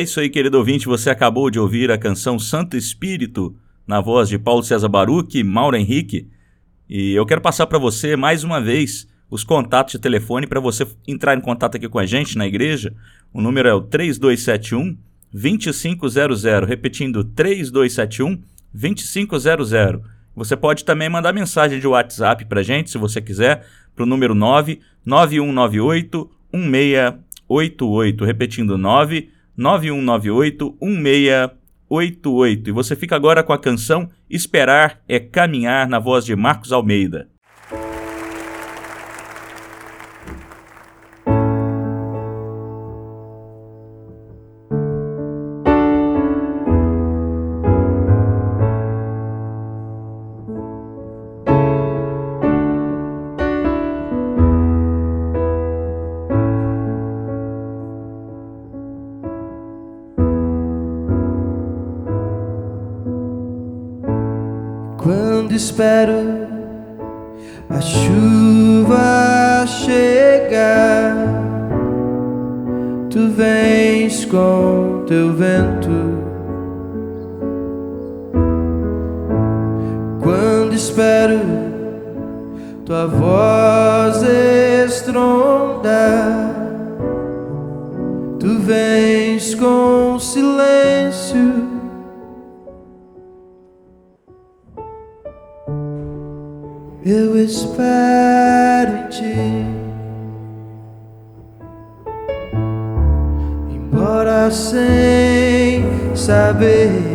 Isso aí, querido ouvinte. Você acabou de ouvir a canção Santo Espírito, na voz de Paulo César Baruch e Mauro Henrique. E eu quero passar para você mais uma vez os contatos de telefone para você entrar em contato aqui com a gente na igreja. O número é o 3271 2500, repetindo 3271 2500. Você pode também mandar mensagem de WhatsApp para a gente, se você quiser, para o número 99198 1688, repetindo 9 9198 1688. E você fica agora com a canção Esperar é Caminhar, na voz de Marcos Almeida. Tu vens com teu vento. Quando espero tua voz estronda, tu vens com silêncio. Eu espero em ti, sem saber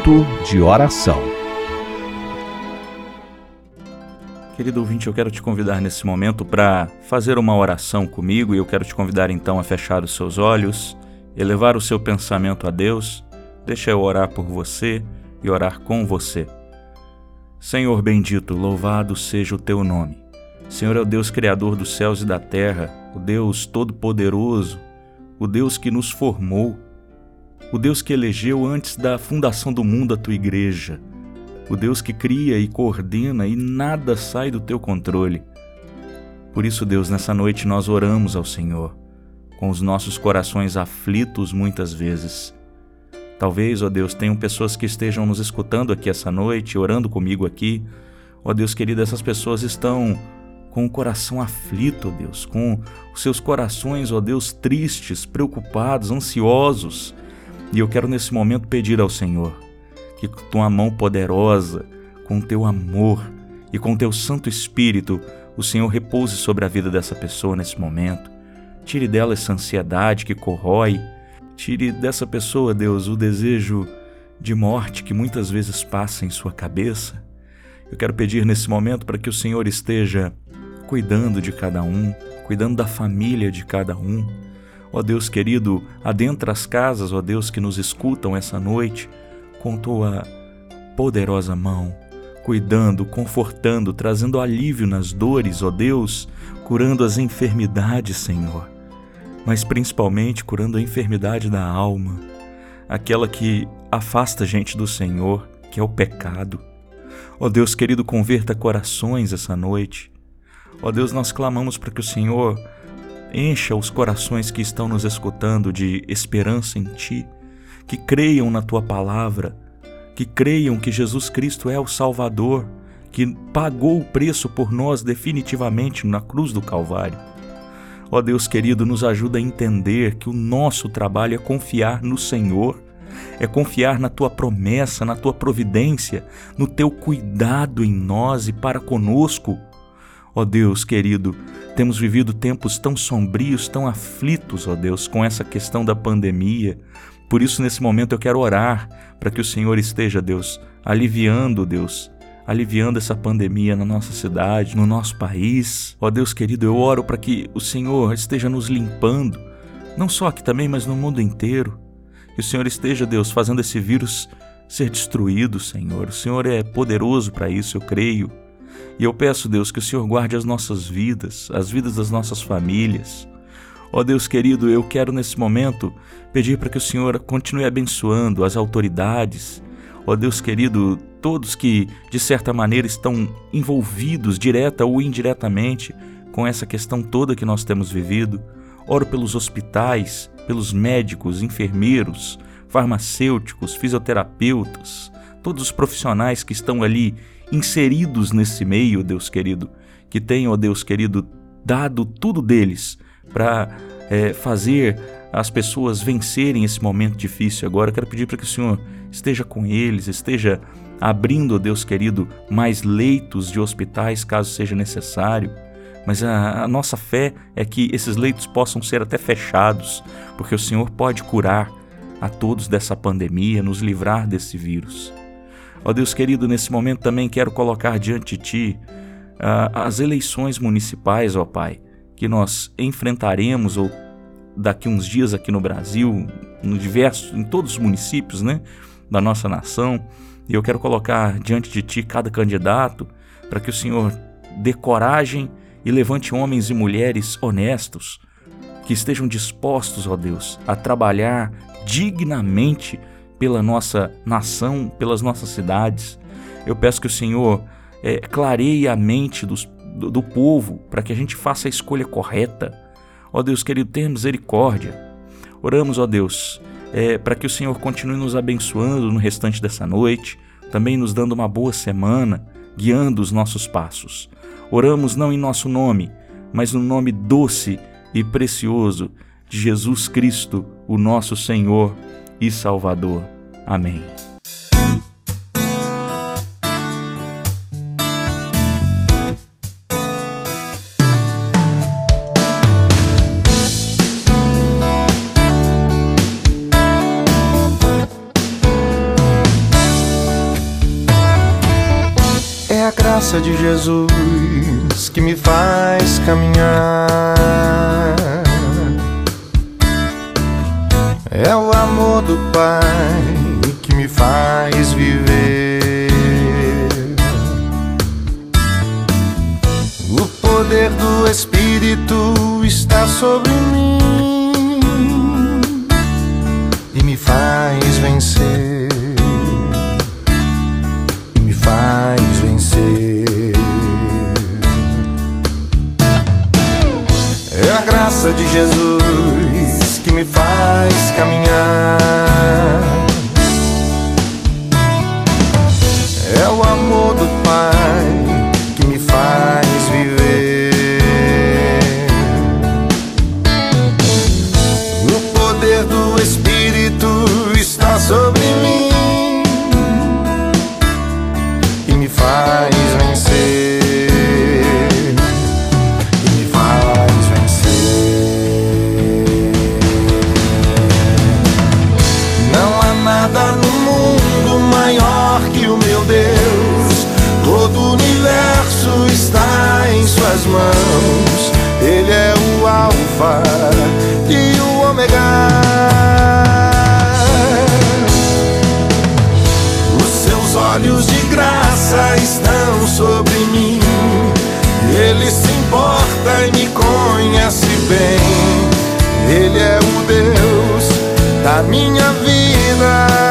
Momento de oração. Querido ouvinte, eu quero te convidar nesse momento para fazer uma oração comigo e eu quero te convidar então a fechar os seus olhos, elevar o seu pensamento a Deus. Deixa eu orar por você e orar com você. Senhor bendito, louvado seja o teu nome. Senhor é o Deus Criador dos céus e da terra, o Deus Todo-Poderoso, o Deus que nos formou o Deus que elegeu antes da fundação do mundo a tua igreja, o Deus que cria e coordena e nada sai do teu controle. Por isso, Deus, nessa noite nós oramos ao Senhor, com os nossos corações aflitos muitas vezes. Talvez, ó Deus, tenham pessoas que estejam nos escutando aqui essa noite, orando comigo aqui. Ó Deus querido, essas pessoas estão com o coração aflito, ó Deus, com os seus corações, ó Deus, tristes, preocupados, ansiosos e eu quero nesse momento pedir ao Senhor que com tua mão poderosa, com teu amor e com teu Santo Espírito, o Senhor repouse sobre a vida dessa pessoa nesse momento. Tire dela essa ansiedade que corrói. Tire dessa pessoa, Deus, o desejo de morte que muitas vezes passa em sua cabeça. Eu quero pedir nesse momento para que o Senhor esteja cuidando de cada um, cuidando da família de cada um Ó Deus querido, adentra as casas, ó Deus que nos escutam essa noite, com tua poderosa mão, cuidando, confortando, trazendo alívio nas dores, ó Deus, curando as enfermidades, Senhor, mas principalmente curando a enfermidade da alma, aquela que afasta a gente do Senhor, que é o pecado. Ó Deus querido, converta corações essa noite. Ó Deus, nós clamamos para que o Senhor Encha os corações que estão nos escutando de esperança em Ti, que creiam na tua palavra, que creiam que Jesus Cristo é o Salvador, que pagou o preço por nós definitivamente na cruz do Calvário. Ó Deus querido, nos ajuda a entender que o nosso trabalho é confiar no Senhor, é confiar na tua promessa, na tua providência, no teu cuidado em nós e para conosco. Ó Deus querido, temos vivido tempos tão sombrios, tão aflitos, ó Deus, com essa questão da pandemia. Por isso, nesse momento, eu quero orar para que o Senhor esteja, Deus, aliviando, Deus, aliviando essa pandemia na nossa cidade, no nosso país. Ó Deus querido, eu oro para que o Senhor esteja nos limpando, não só aqui também, mas no mundo inteiro. Que o Senhor esteja, Deus, fazendo esse vírus ser destruído, Senhor. O Senhor é poderoso para isso, eu creio. E eu peço, Deus, que o Senhor guarde as nossas vidas, as vidas das nossas famílias. Ó Deus querido, eu quero nesse momento pedir para que o Senhor continue abençoando as autoridades. Ó Deus querido, todos que de certa maneira estão envolvidos direta ou indiretamente com essa questão toda que nós temos vivido. Oro pelos hospitais, pelos médicos, enfermeiros, farmacêuticos, fisioterapeutas, todos os profissionais que estão ali inseridos nesse meio, Deus querido, que tenham, ó Deus querido, dado tudo deles para é, fazer as pessoas vencerem esse momento difícil agora. Eu quero pedir para que o Senhor esteja com eles, esteja abrindo, Deus querido, mais leitos de hospitais caso seja necessário. Mas a, a, nossa fé é que esses leitos possam ser até fechados, porque o Senhor pode curar a todos dessa pandemia, nos livrar desse vírus. Ó Deus querido, nesse momento também quero colocar diante de Ti uh, as eleições municipais, ó Pai, que nós enfrentaremos ou daqui uns dias aqui no Brasil, no diversos, em todos os municípios, né, da nossa nação. E eu quero colocar diante de ti cada candidato para que o Senhor dê coragem e levante homens e mulheres honestos que estejam dispostos, ó Deus, a trabalhar dignamente pela nossa nação, pelas nossas cidades. Eu peço que o Senhor é, clareie a mente dos, do, do povo para que a gente faça a escolha correta. Ó Deus querido, tenha misericórdia. Oramos, ó Deus, é, para que o Senhor continue nos abençoando no restante dessa noite, também nos dando uma boa semana, guiando os nossos passos. Oramos não em nosso nome, mas no nome doce e precioso de Jesus Cristo, o nosso Senhor e Salvador. Amém. graça de Jesus que me faz caminhar. É o amor do Pai que me faz viver. O poder do Espírito está sobre mim e me faz vencer. E me faz graça de Jesus que me faz caminhar. Mãos. Ele é o Alfa e o Ômega. Os seus olhos de graça estão sobre mim. Ele se importa e me conhece bem. Ele é o Deus da minha vida.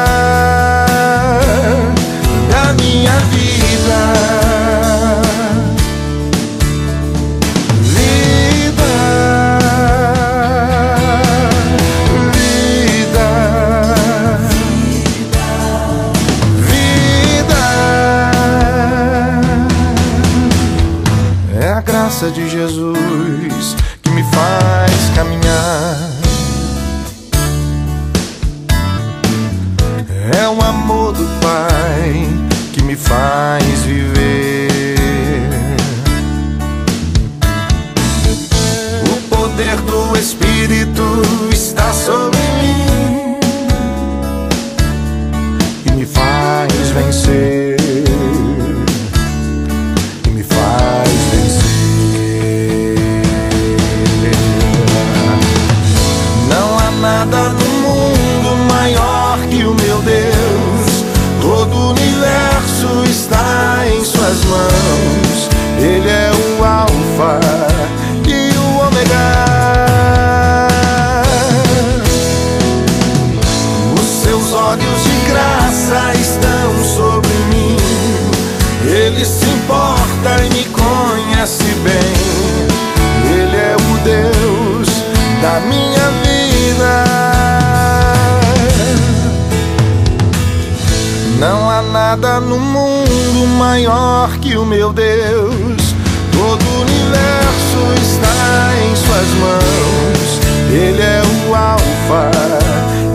O meu Deus. Todo o universo está em Suas mãos. Ele é o Alfa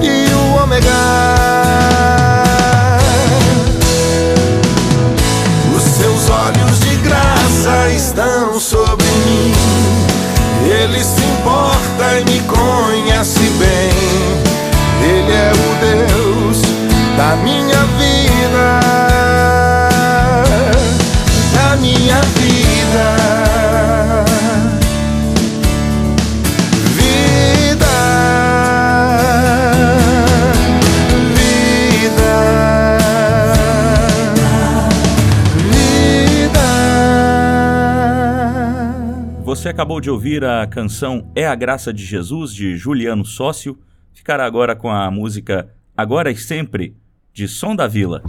e o Ômega. Os seus olhos de graça estão sobre mim. Ele se importa e me conhece bem. Você acabou de ouvir a canção É a Graça de Jesus, de Juliano Sócio. Ficará agora com a música Agora e Sempre, de Som da Vila.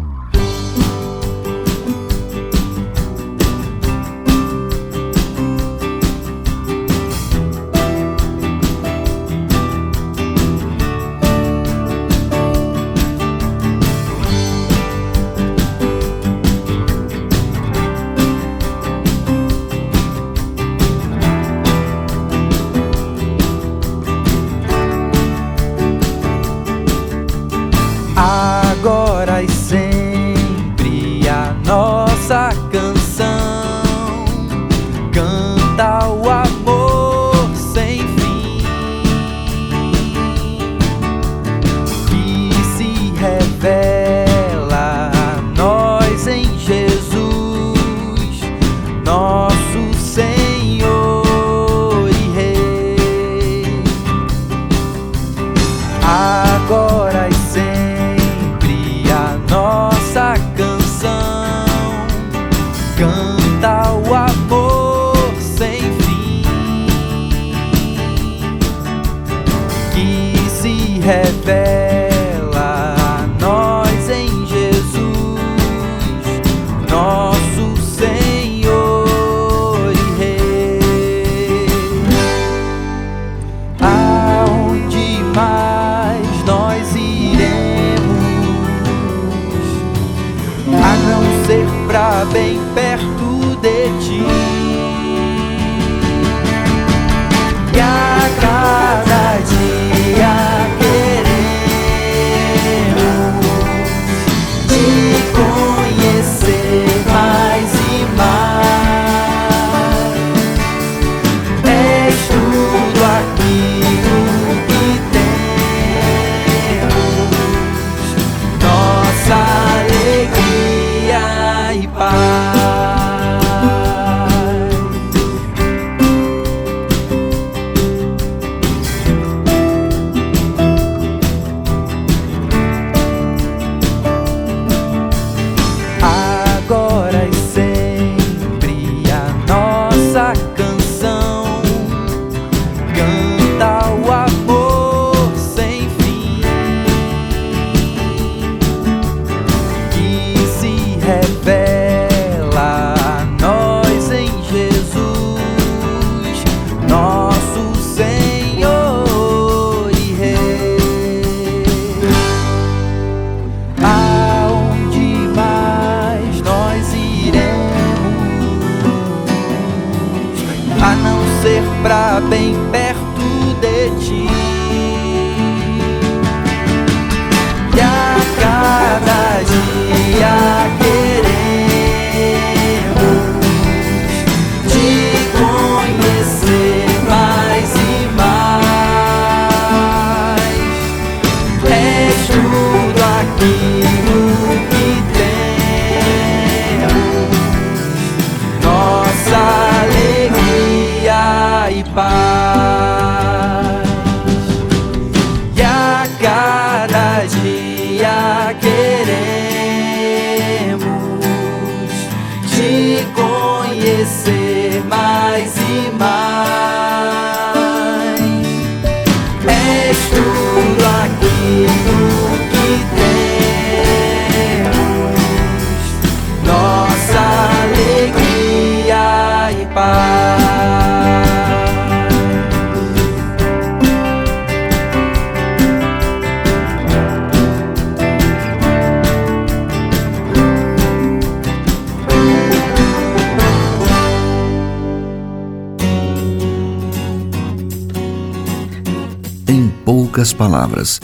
Palavras.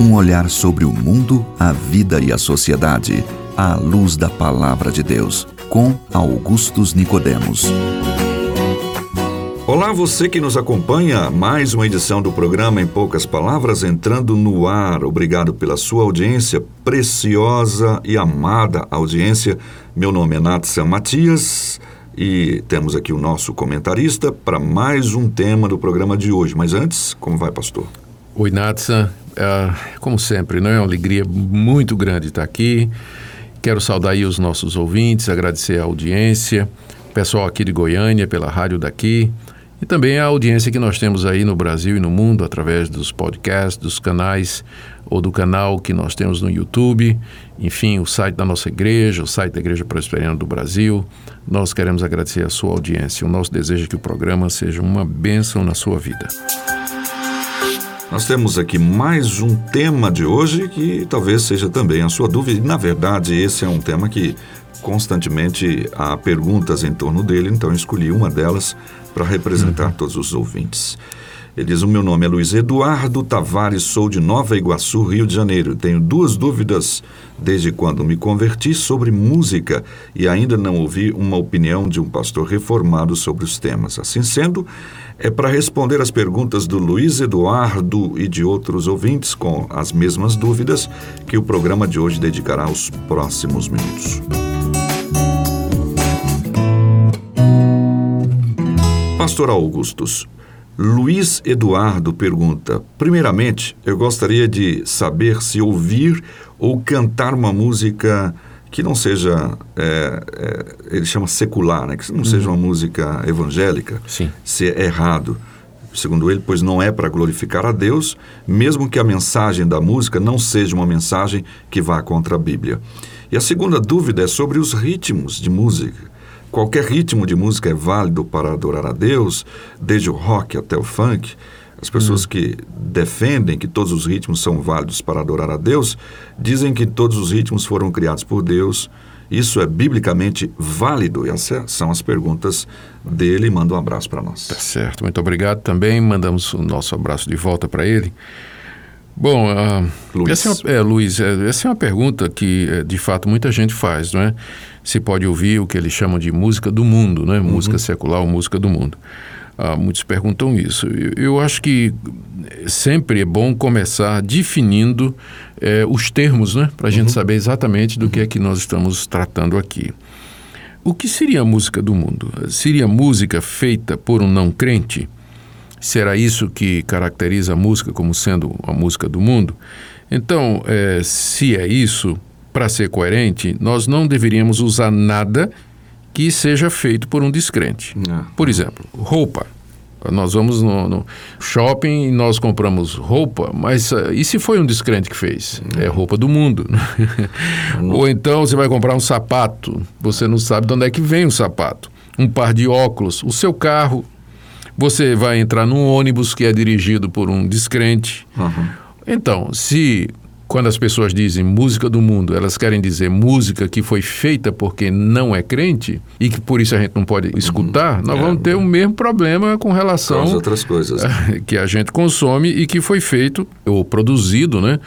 Um olhar sobre o mundo, a vida e a sociedade, à luz da palavra de Deus, com Augustus Nicodemos. Olá, você que nos acompanha, mais uma edição do programa Em Poucas Palavras entrando no ar. Obrigado pela sua audiência, preciosa e amada audiência. Meu nome é Natsa Matias e temos aqui o nosso comentarista para mais um tema do programa de hoje. Mas antes, como vai, pastor? Oi, Natsa. Uh, como sempre, não é uma alegria muito grande estar aqui. Quero saudar aí os nossos ouvintes, agradecer a audiência, pessoal aqui de Goiânia pela rádio daqui e também a audiência que nós temos aí no Brasil e no mundo através dos podcasts, dos canais ou do canal que nós temos no YouTube, enfim, o site da nossa igreja, o site da Igreja Presbiteriana do Brasil. Nós queremos agradecer a sua audiência. O nosso desejo é que o programa seja uma bênção na sua vida. Nós temos aqui mais um tema de hoje que talvez seja também a sua dúvida. Na verdade, esse é um tema que constantemente há perguntas em torno dele, então eu escolhi uma delas para representar uhum. todos os ouvintes. Ele diz: O meu nome é Luiz Eduardo Tavares, sou de Nova Iguaçu, Rio de Janeiro. Tenho duas dúvidas desde quando me converti sobre música e ainda não ouvi uma opinião de um pastor reformado sobre os temas. Assim sendo, é para responder as perguntas do Luiz Eduardo e de outros ouvintes com as mesmas dúvidas que o programa de hoje dedicará os próximos minutos. Pastor Augustus, Luiz Eduardo pergunta: primeiramente, eu gostaria de saber se ouvir ou cantar uma música que não seja, é, é, ele chama secular, né? que não uhum. seja uma música evangélica, Sim. se é errado. Segundo ele, pois não é para glorificar a Deus, mesmo que a mensagem da música não seja uma mensagem que vá contra a Bíblia. E a segunda dúvida é sobre os ritmos de música. Qualquer ritmo de música é válido para adorar a Deus, desde o rock até o funk. As pessoas hum. que defendem que todos os ritmos são válidos para adorar a Deus dizem que todos os ritmos foram criados por Deus. Isso é biblicamente válido? E essas são as perguntas dele. Manda um abraço para nós. Tá certo, muito obrigado também. Mandamos o nosso abraço de volta para ele. Bom, uh, Luiz. Essa é, uma, é, Luiz, é, essa é uma pergunta que é, de fato muita gente faz, não é? Se pode ouvir o que eles chamam de música do mundo, né? Uhum. Música secular ou música do mundo. Uh, muitos perguntam isso. Eu, eu, acho que sempre é bom começar definindo é, os termos, né? Para a uhum. gente saber exatamente do uhum. que é que nós estamos tratando aqui. O que seria a música do mundo? Seria música feita por um não crente? Será isso que caracteriza a música como sendo a música do mundo? Então, é, se é isso, para ser coerente, nós não deveríamos usar nada que seja feito por um descrente. Não. Por exemplo, roupa. Nós vamos no, no, shopping e nós compramos roupa, mas uh, e se foi um descrente que fez? É roupa do mundo. Ou então você vai comprar um sapato, você não sabe de onde é que vem o sapato. Um par de óculos, o seu carro você vai entrar num ônibus que é dirigido por um descrente. Uhum. Então, se quando as pessoas dizem música do mundo, elas querem dizer música que foi feita porque não é crente e que por isso a gente não pode escutar, nós é, vamos ter o mesmo problema com relação às outras coisas que a gente consome e que foi feito ou produzido, né,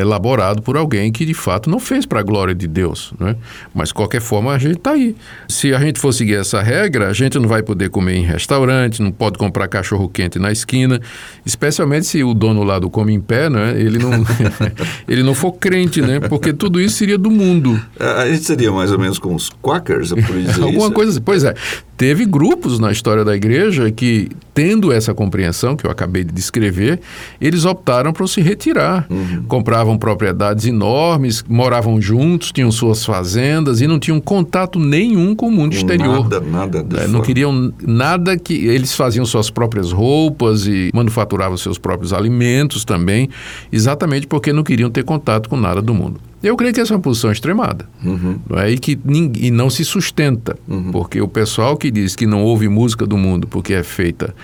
elaborado por alguém que de fato não fez para a glória de Deus, né? Mas de qualquer forma a gente está aí. Se a gente for seguir essa regra, a gente não vai poder comer em restaurante, não pode comprar cachorro quente na esquina, especialmente se o dono lá do come em pé, né? Ele não ele não for crente, né? Porque tudo isso seria do mundo. A gente seria mais ou menos com os quakers, por dizer Alguma isso. coisa assim. Pois é. Teve grupos na história da igreja que, tendo essa compreensão que eu acabei de descrever, eles optaram por se retirar. Uhum. Compravam propriedades enormes, moravam juntos, tinham suas fazendas e não tinham contato nenhum com o mundo exterior. Nada, nada. É, não queriam nada que. Eles faziam suas próprias roupas e manufaturavam seus próprios alimentos também, exatamente porque não queriam ter contato com nada do mundo. Eu creio que essa é uma posição extremada uhum. não é? e que e não se sustenta, uhum. porque o pessoal que diz que não ouve música do mundo porque é feita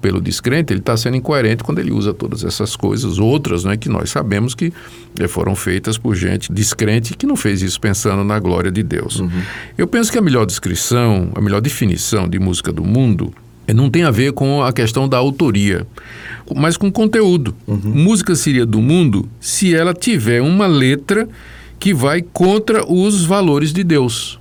pelo descrente, ele está sendo incoerente quando ele usa todas essas coisas, outras né, que nós sabemos que eh, foram feitas por gente descrente que não fez isso pensando na glória de Deus. Uhum. Eu penso que a melhor descrição, a melhor definição de música do mundo não tem a ver com a questão da autoria, mas com conteúdo. Uhum. Música seria do mundo se ela tiver uma letra que vai contra os valores de Deus.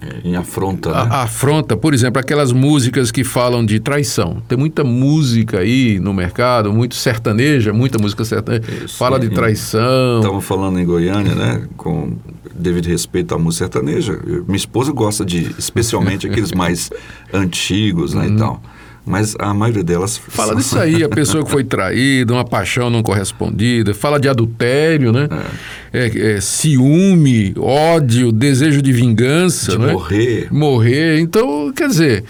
É, em afronta, né? A, afronta, por exemplo, aquelas músicas que falam de traição. Tem muita música aí no mercado, muito sertaneja, muita música sertaneja. Isso, fala de traição. Estamos falando em Goiânia, né? Com devido respeito à música sertaneja. minha esposa gosta de, especialmente aqueles mais antigos, né, uhum. e tal. Mas a maioria delas. Fala são... disso aí, a pessoa que foi traída, uma paixão não correspondida, fala de adultério, né? É. É, é, ciúme, ódio, desejo de vingança. De né? morrer. Morrer. Então, quer dizer,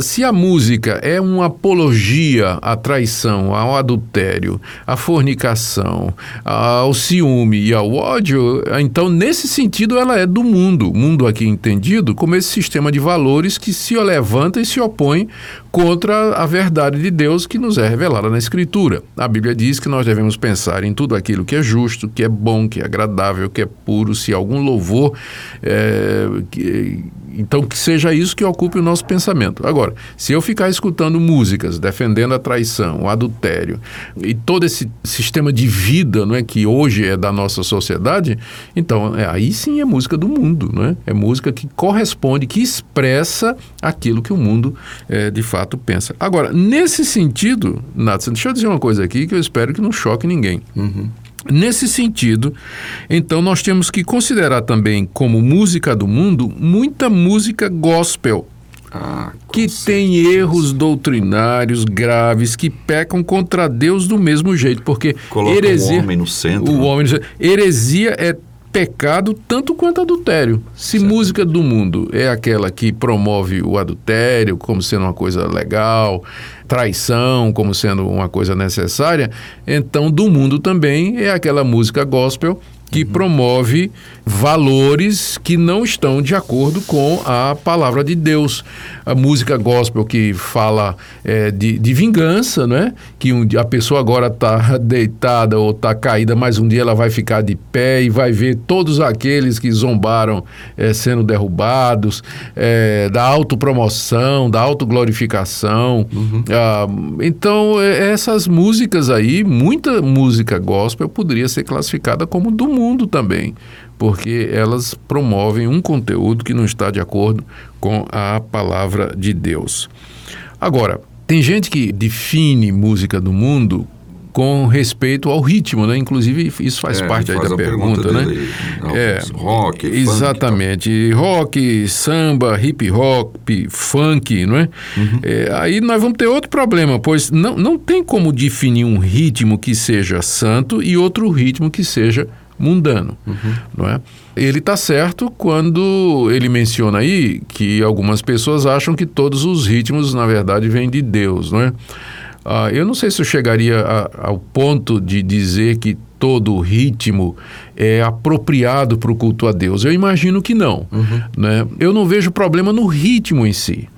se a música é uma apologia à traição, ao adultério, à fornicação, ao ciúme e ao ódio, então, nesse sentido, ela é do mundo. Mundo aqui entendido como esse sistema de valores que se levanta e se opõe contra a verdade de Deus que nos é revelada na Escritura. A Bíblia diz que nós devemos pensar em tudo aquilo que é justo, que é bom, que é agradável, que é puro, se algum louvor. É, que, então, que seja isso que ocupe o nosso pensamento. Agora, se eu ficar escutando músicas defendendo a traição, o adultério e todo esse sistema de vida não é, que hoje é da nossa sociedade, então é, aí sim é música do mundo. Não é? é música que corresponde, que expressa aquilo que o mundo é, de fato pensa. Agora, nesse sentido, Nathan, deixa eu dizer uma coisa aqui que eu espero que não choque ninguém. Uhum. Nesse sentido, então nós temos que considerar também como música do mundo muita música gospel. Ah, que tem erros doutrinários graves que pecam contra Deus do mesmo jeito, porque Coloca heresia, o homem no centro. O né? homem no centro. Heresia é pecado tanto quanto adultério. Se certo. música do mundo é aquela que promove o adultério como sendo uma coisa legal, traição como sendo uma coisa necessária, então do mundo também é aquela música gospel que promove valores que não estão de acordo com a palavra de Deus. A música gospel que fala é, de, de, vingança, né? que um, a pessoa agora está deitada ou está caída, mas um dia ela vai ficar de pé e vai ver todos aqueles que zombaram é, sendo derrubados, é, da autopromoção, da autoglorificação. Uhum. Ah, então, é, essas músicas aí, muita música gospel poderia ser classificada como do mundo mundo também, porque elas promovem um conteúdo que não está de acordo com a palavra de Deus. Agora, tem gente que define música do mundo com respeito ao ritmo, né? Inclusive isso faz é, parte aí da pergunta, pergunta né? é, rock, exatamente, funk, rock, samba, hip hop, funk, não é? Uhum. é? Aí nós vamos ter outro problema, pois não, não tem como definir um ritmo que seja santo e outro ritmo que seja mundano, uhum. não é? Ele está certo quando ele menciona aí que algumas pessoas acham que todos os ritmos, na verdade, vêm de Deus, não é? Ah, eu não sei se eu chegaria a, ao ponto de dizer que todo ritmo é apropriado para o culto a Deus. Eu imagino que não. Uhum. Né? Eu não vejo problema no ritmo em si.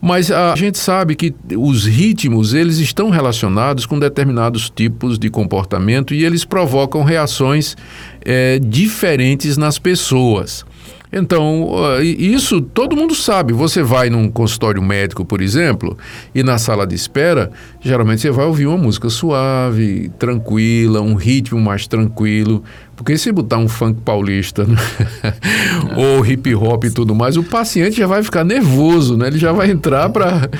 Mas a gente sabe que os ritmos, eles estão relacionados com determinados tipos de comportamento e eles provocam reações é, diferentes nas pessoas. Então, isso todo mundo sabe. Você vai num consultório médico, por exemplo, e na sala de espera, geralmente você vai ouvir uma música suave, tranquila, um ritmo mais tranquilo. Porque se botar um funk paulista né? ou hip hop e tudo mais, o paciente já vai ficar nervoso, né? Ele já vai entrar para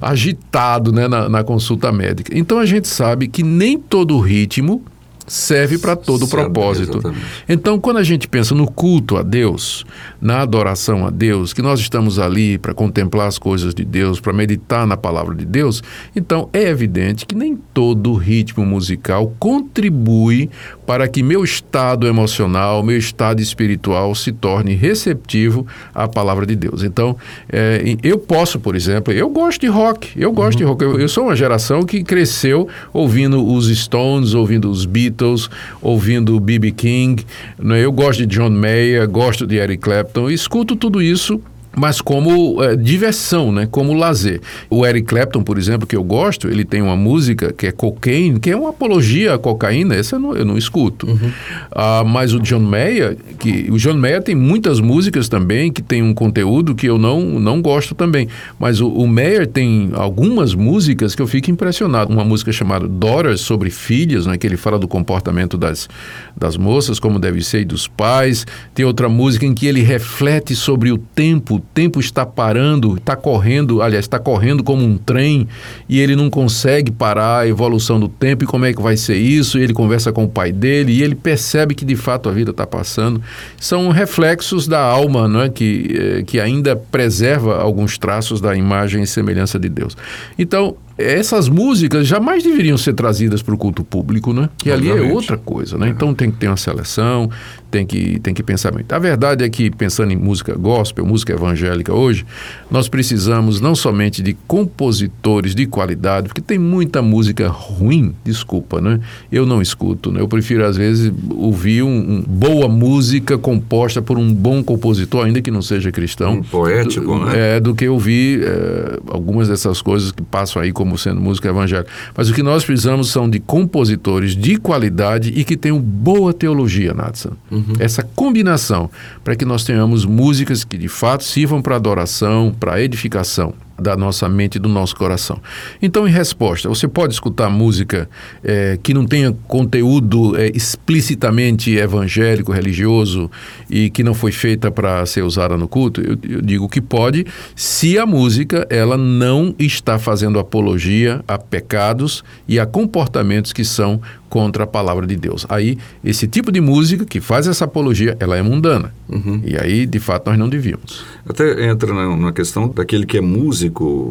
agitado né? na, na consulta médica. Então a gente sabe que nem todo ritmo serve para todo propósito. Exatamente. Então, quando a gente pensa no culto a Deus, na adoração a Deus, que nós estamos ali para contemplar as coisas de Deus, para meditar na palavra de Deus, então é evidente que nem todo ritmo musical contribui para que meu estado emocional, meu estado espiritual se torne receptivo à palavra de Deus. Então, é, eu posso, por exemplo, eu gosto de rock, eu gosto uhum. de rock. Eu, eu sou uma geração que cresceu ouvindo os Stones, ouvindo os Beatles, ouvindo B.B. King. Né? Eu gosto de John Mayer, gosto de Eric Clapton, escuto tudo isso mas como é, diversão, né? como lazer. O Eric Clapton, por exemplo, que eu gosto, ele tem uma música que é Cocaine, que é uma apologia à cocaína, essa eu não, eu não escuto. Uhum. Ah, mas o John Mayer, que, o John Mayer tem muitas músicas também que tem um conteúdo que eu não, não gosto também. Mas o, o Mayer tem algumas músicas que eu fico impressionado. Uma música chamada Daughters, sobre filhas, né? que ele fala do comportamento das, das moças, como deve ser, e dos pais. Tem outra música em que ele reflete sobre o tempo o tempo está parando, está correndo, aliás, está correndo como um trem e ele não consegue parar a evolução do tempo e como é que vai ser isso. E ele conversa com o pai dele e ele percebe que de fato a vida está passando. São reflexos da alma, não é? que, eh, que ainda preserva alguns traços da imagem e semelhança de Deus. Então, essas músicas jamais deveriam ser trazidas para o culto público, né? Que ali é outra coisa, né? Então tem que ter uma seleção, tem que, tem que pensar muito. A verdade é que, pensando em música gospel, música evangélica hoje, nós precisamos não somente de compositores de qualidade, porque tem muita música ruim, desculpa, né? Eu não escuto, né? Eu prefiro, às vezes, ouvir um, um boa música composta por um bom compositor, ainda que não seja cristão. Um poético, do, né? É, do que ouvir é, algumas dessas coisas que passam aí como sendo música evangélica. Mas o que nós precisamos são de compositores de qualidade e que tenham boa teologia, Natsan. Uhum. Essa combinação para que nós tenhamos músicas que de fato sirvam para adoração, para edificação da nossa mente e do nosso coração. Então, em resposta, você pode escutar música é, que não tenha conteúdo é, explicitamente evangélico, religioso e que não foi feita para ser usada no culto? Eu, eu, digo que pode, se a música ela não está fazendo apologia a pecados e a comportamentos que são contra a palavra de Deus. Aí, esse tipo de música que faz essa apologia, ela é mundana. Uhum. E aí, de fato, nós não devíamos. Até entra na, na, questão daquele que é músico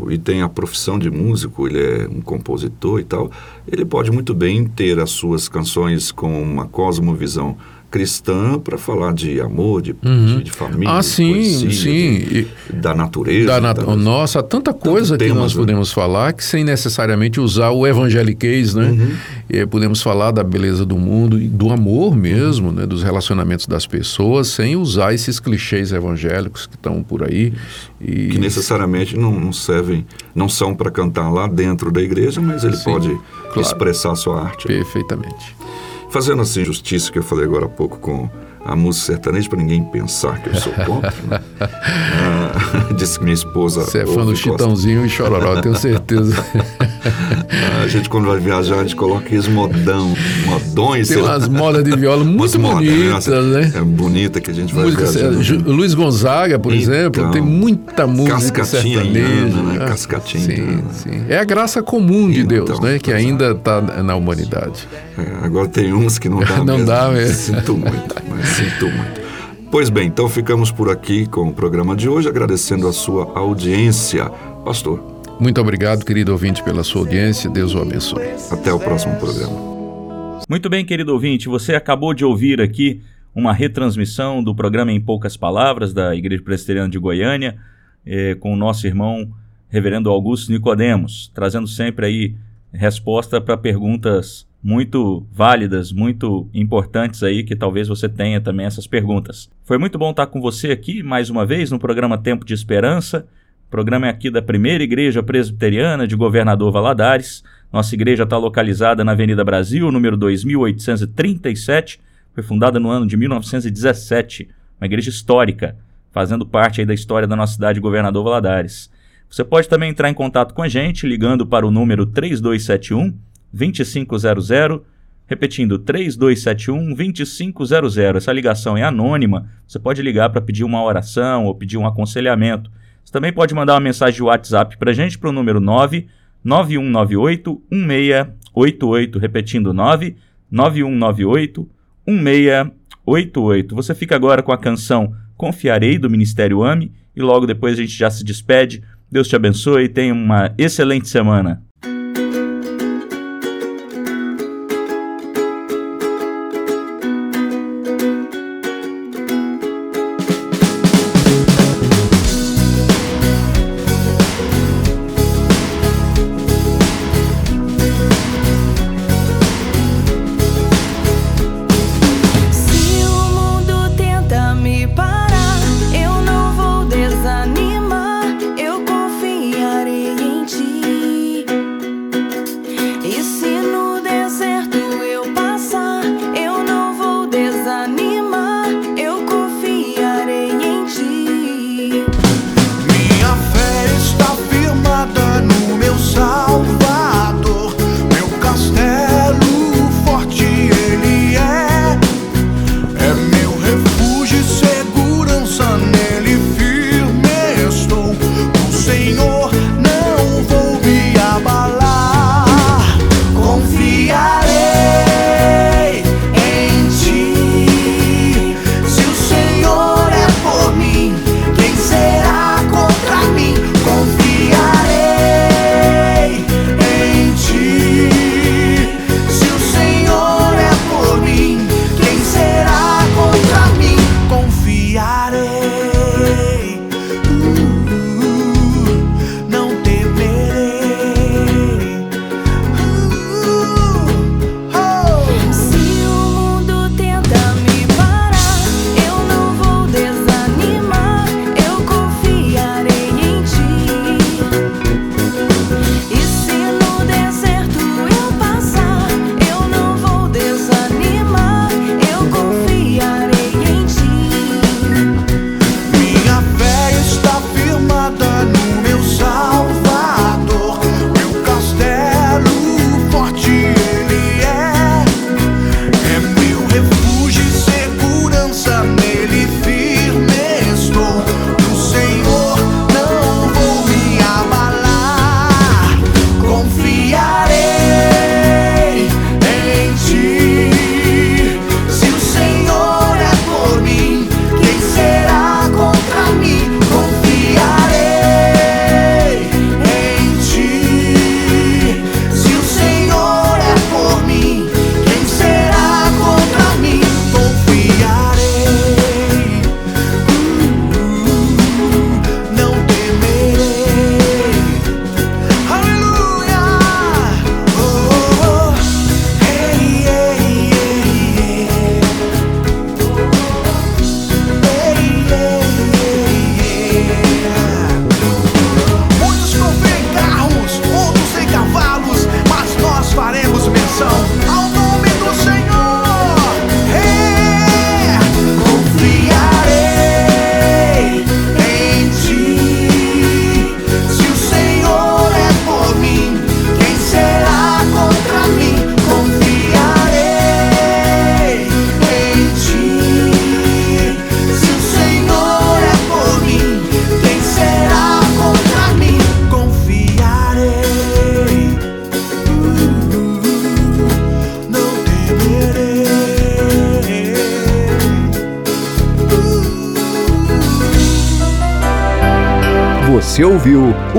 e tem a profissão de músico, ele é um compositor e tal, ele pode muito bem ter as suas canções com uma cosmovisão cristã para falar de amor, de, uhum. de, de, família, ah, sim, poesia, sim. De, da natureza. Da nat da, nossa, tanta coisa que temas, nós né? podemos falar que sem necessariamente usar o evangeliquez, né? Uhum. E podemos falar da beleza do mundo e do amor mesmo, uhum. né? Dos relacionamentos das pessoas, sem usar esses clichês evangélicos que estão por aí. E... Que necessariamente não, não servem, não são para cantar lá dentro da igreja, mas ele sim, pode claro. expressar a sua arte. Perfeitamente. Fazendo assim justiça que eu falei agora há pouco com a música sertaneja para ninguém pensar que eu sou contra. Né? ah, disse que minha esposa. Você é fã do Chitãozinho e Chororó, tenho certeza. a gente, quando vai viajar, a gente coloca aqueles modão, modões. Tem umas modas de viola muito bonitas, né? É bonita que a gente vai música, viajar. Luiz Gonzaga, por então, exemplo, tem muita música sertaneja. né? Cascatinha. Sim, sim. É a graça comum de então, Deus, né? Que ainda está na humanidade. É, agora tem uns que não dá Não mesmo. dá mesmo. Sinto muito, mas Sinto muito. Pois bem, então ficamos por aqui com o programa de hoje, agradecendo a sua audiência. Pastor. Muito obrigado, querido ouvinte, pela sua audiência. Deus o abençoe. Até o próximo programa. Muito bem, querido ouvinte, você acabou de ouvir aqui uma retransmissão do programa Em Poucas Palavras da Igreja Presbiteriana de Goiânia, eh, com o nosso irmão Reverendo Augusto Nicodemos, trazendo sempre aí resposta para perguntas muito válidas, muito importantes aí, que talvez você tenha também essas perguntas. Foi muito bom estar com você aqui mais uma vez no programa Tempo de Esperança. O programa é aqui da Primeira Igreja Presbiteriana de Governador Valadares. Nossa igreja está localizada na Avenida Brasil, número 2837. Foi fundada no ano de 1917, uma igreja histórica, fazendo parte da história da nossa cidade, Governador Valadares. Você pode também entrar em contato com a gente ligando para o número 3271 2500, repetindo 3271 2500. Essa ligação é anônima. Você pode ligar para pedir uma oração ou pedir um aconselhamento. Você também pode mandar uma mensagem de WhatsApp para a gente para o número 99198 1688, repetindo 99198 1688. Você fica agora com a canção Confiarei do Ministério AME e logo depois a gente já se despede. Deus te abençoe e tenha uma excelente semana.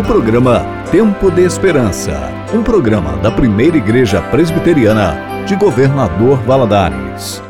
O programa Tempo de Esperança, um programa da primeira Igreja Presbiteriana de Governador Valadares.